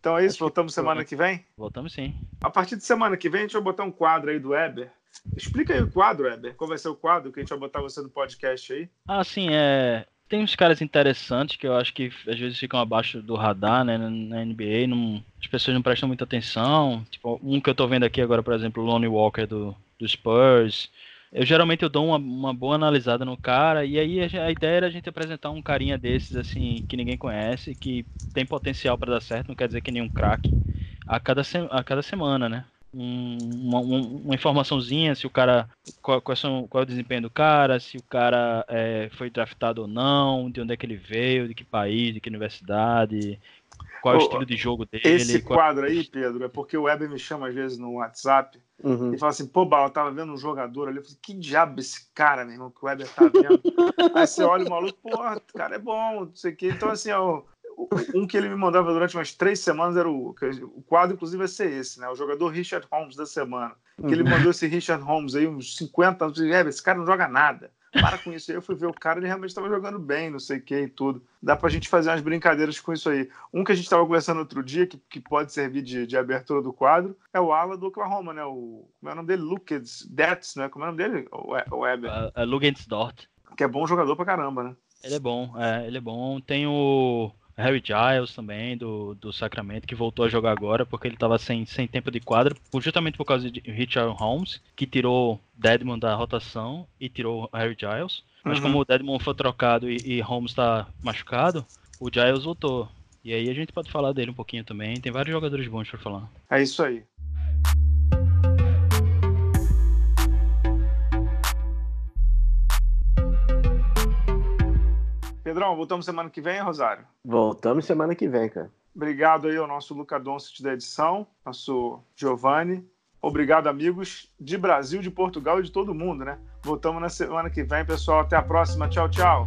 Então é isso, voltamos semana que vem? Voltamos sim. A partir de semana que vem a gente vai botar um quadro aí do Weber. Explica aí o quadro, Weber. Qual vai ser o quadro que a gente vai botar você no podcast aí? Ah, sim, é. Tem uns caras interessantes que eu acho que às vezes ficam abaixo do radar, né? Na NBA, não... as pessoas não prestam muita atenção. Tipo, um que eu tô vendo aqui agora, por exemplo, o Lonnie Walker do, do Spurs. Eu geralmente eu dou uma, uma boa analisada no cara, e aí a, a, ideia era a gente apresentar um carinha desses, assim, que ninguém conhece, que tem potencial para dar certo, não quer dizer que nenhum craque, a cada, a cada semana, né? Um, uma, uma, informaçãozinha se o cara qual, qual, são, qual é o desempenho do cara, se o cara é, foi draftado ou não, de onde é que ele veio, de que país, de que universidade, qual é o estilo de jogo dele. Esse qual... quadro aí, Pedro, é porque o Weber me chama às vezes no WhatsApp uhum. e fala assim: pô, Bala, eu tava vendo um jogador ali. Eu falei: que diabo esse cara, meu irmão, que o Weber tá vendo? aí você olha o maluco, porra, o cara é bom, não sei o quê. Então, assim, ó, um que ele me mandava durante umas três semanas era o. O quadro, inclusive, vai ser esse, né? O jogador Richard Holmes da semana. Que ele mandou esse Richard Holmes aí, uns 50 anos. É, esse cara não joga nada. Para com isso aí. Eu fui ver o cara, ele realmente estava jogando bem, não sei o que e tudo. Dá pra gente fazer umas brincadeiras com isso aí. Um que a gente estava conversando outro dia, que, que pode servir de, de abertura do quadro, é o ala do Oklahoma, né? O, como é o nome dele? Lucas Detz, né? Como é o nome dele? O, o Weber. Uh, uh, Lugensdort. Que é bom jogador pra caramba, né? Ele é bom, é, ele é bom. Tem o Harry Giles também, do, do Sacramento, que voltou a jogar agora, porque ele estava sem, sem tempo de quadra, justamente por causa de Richard Holmes, que tirou Deadman da rotação e tirou Harry Giles. Mas uhum. como o Deadman foi trocado e, e Holmes está machucado, o Giles voltou. E aí a gente pode falar dele um pouquinho também. Tem vários jogadores bons para falar. É isso aí. Pedrão, voltamos semana que vem, Rosário? Voltamos semana que vem, cara. Obrigado aí ao nosso Luca Doncic da edição, nosso Giovanni. Obrigado, amigos de Brasil, de Portugal e de todo mundo, né? Voltamos na semana que vem, pessoal. Até a próxima. Tchau, tchau.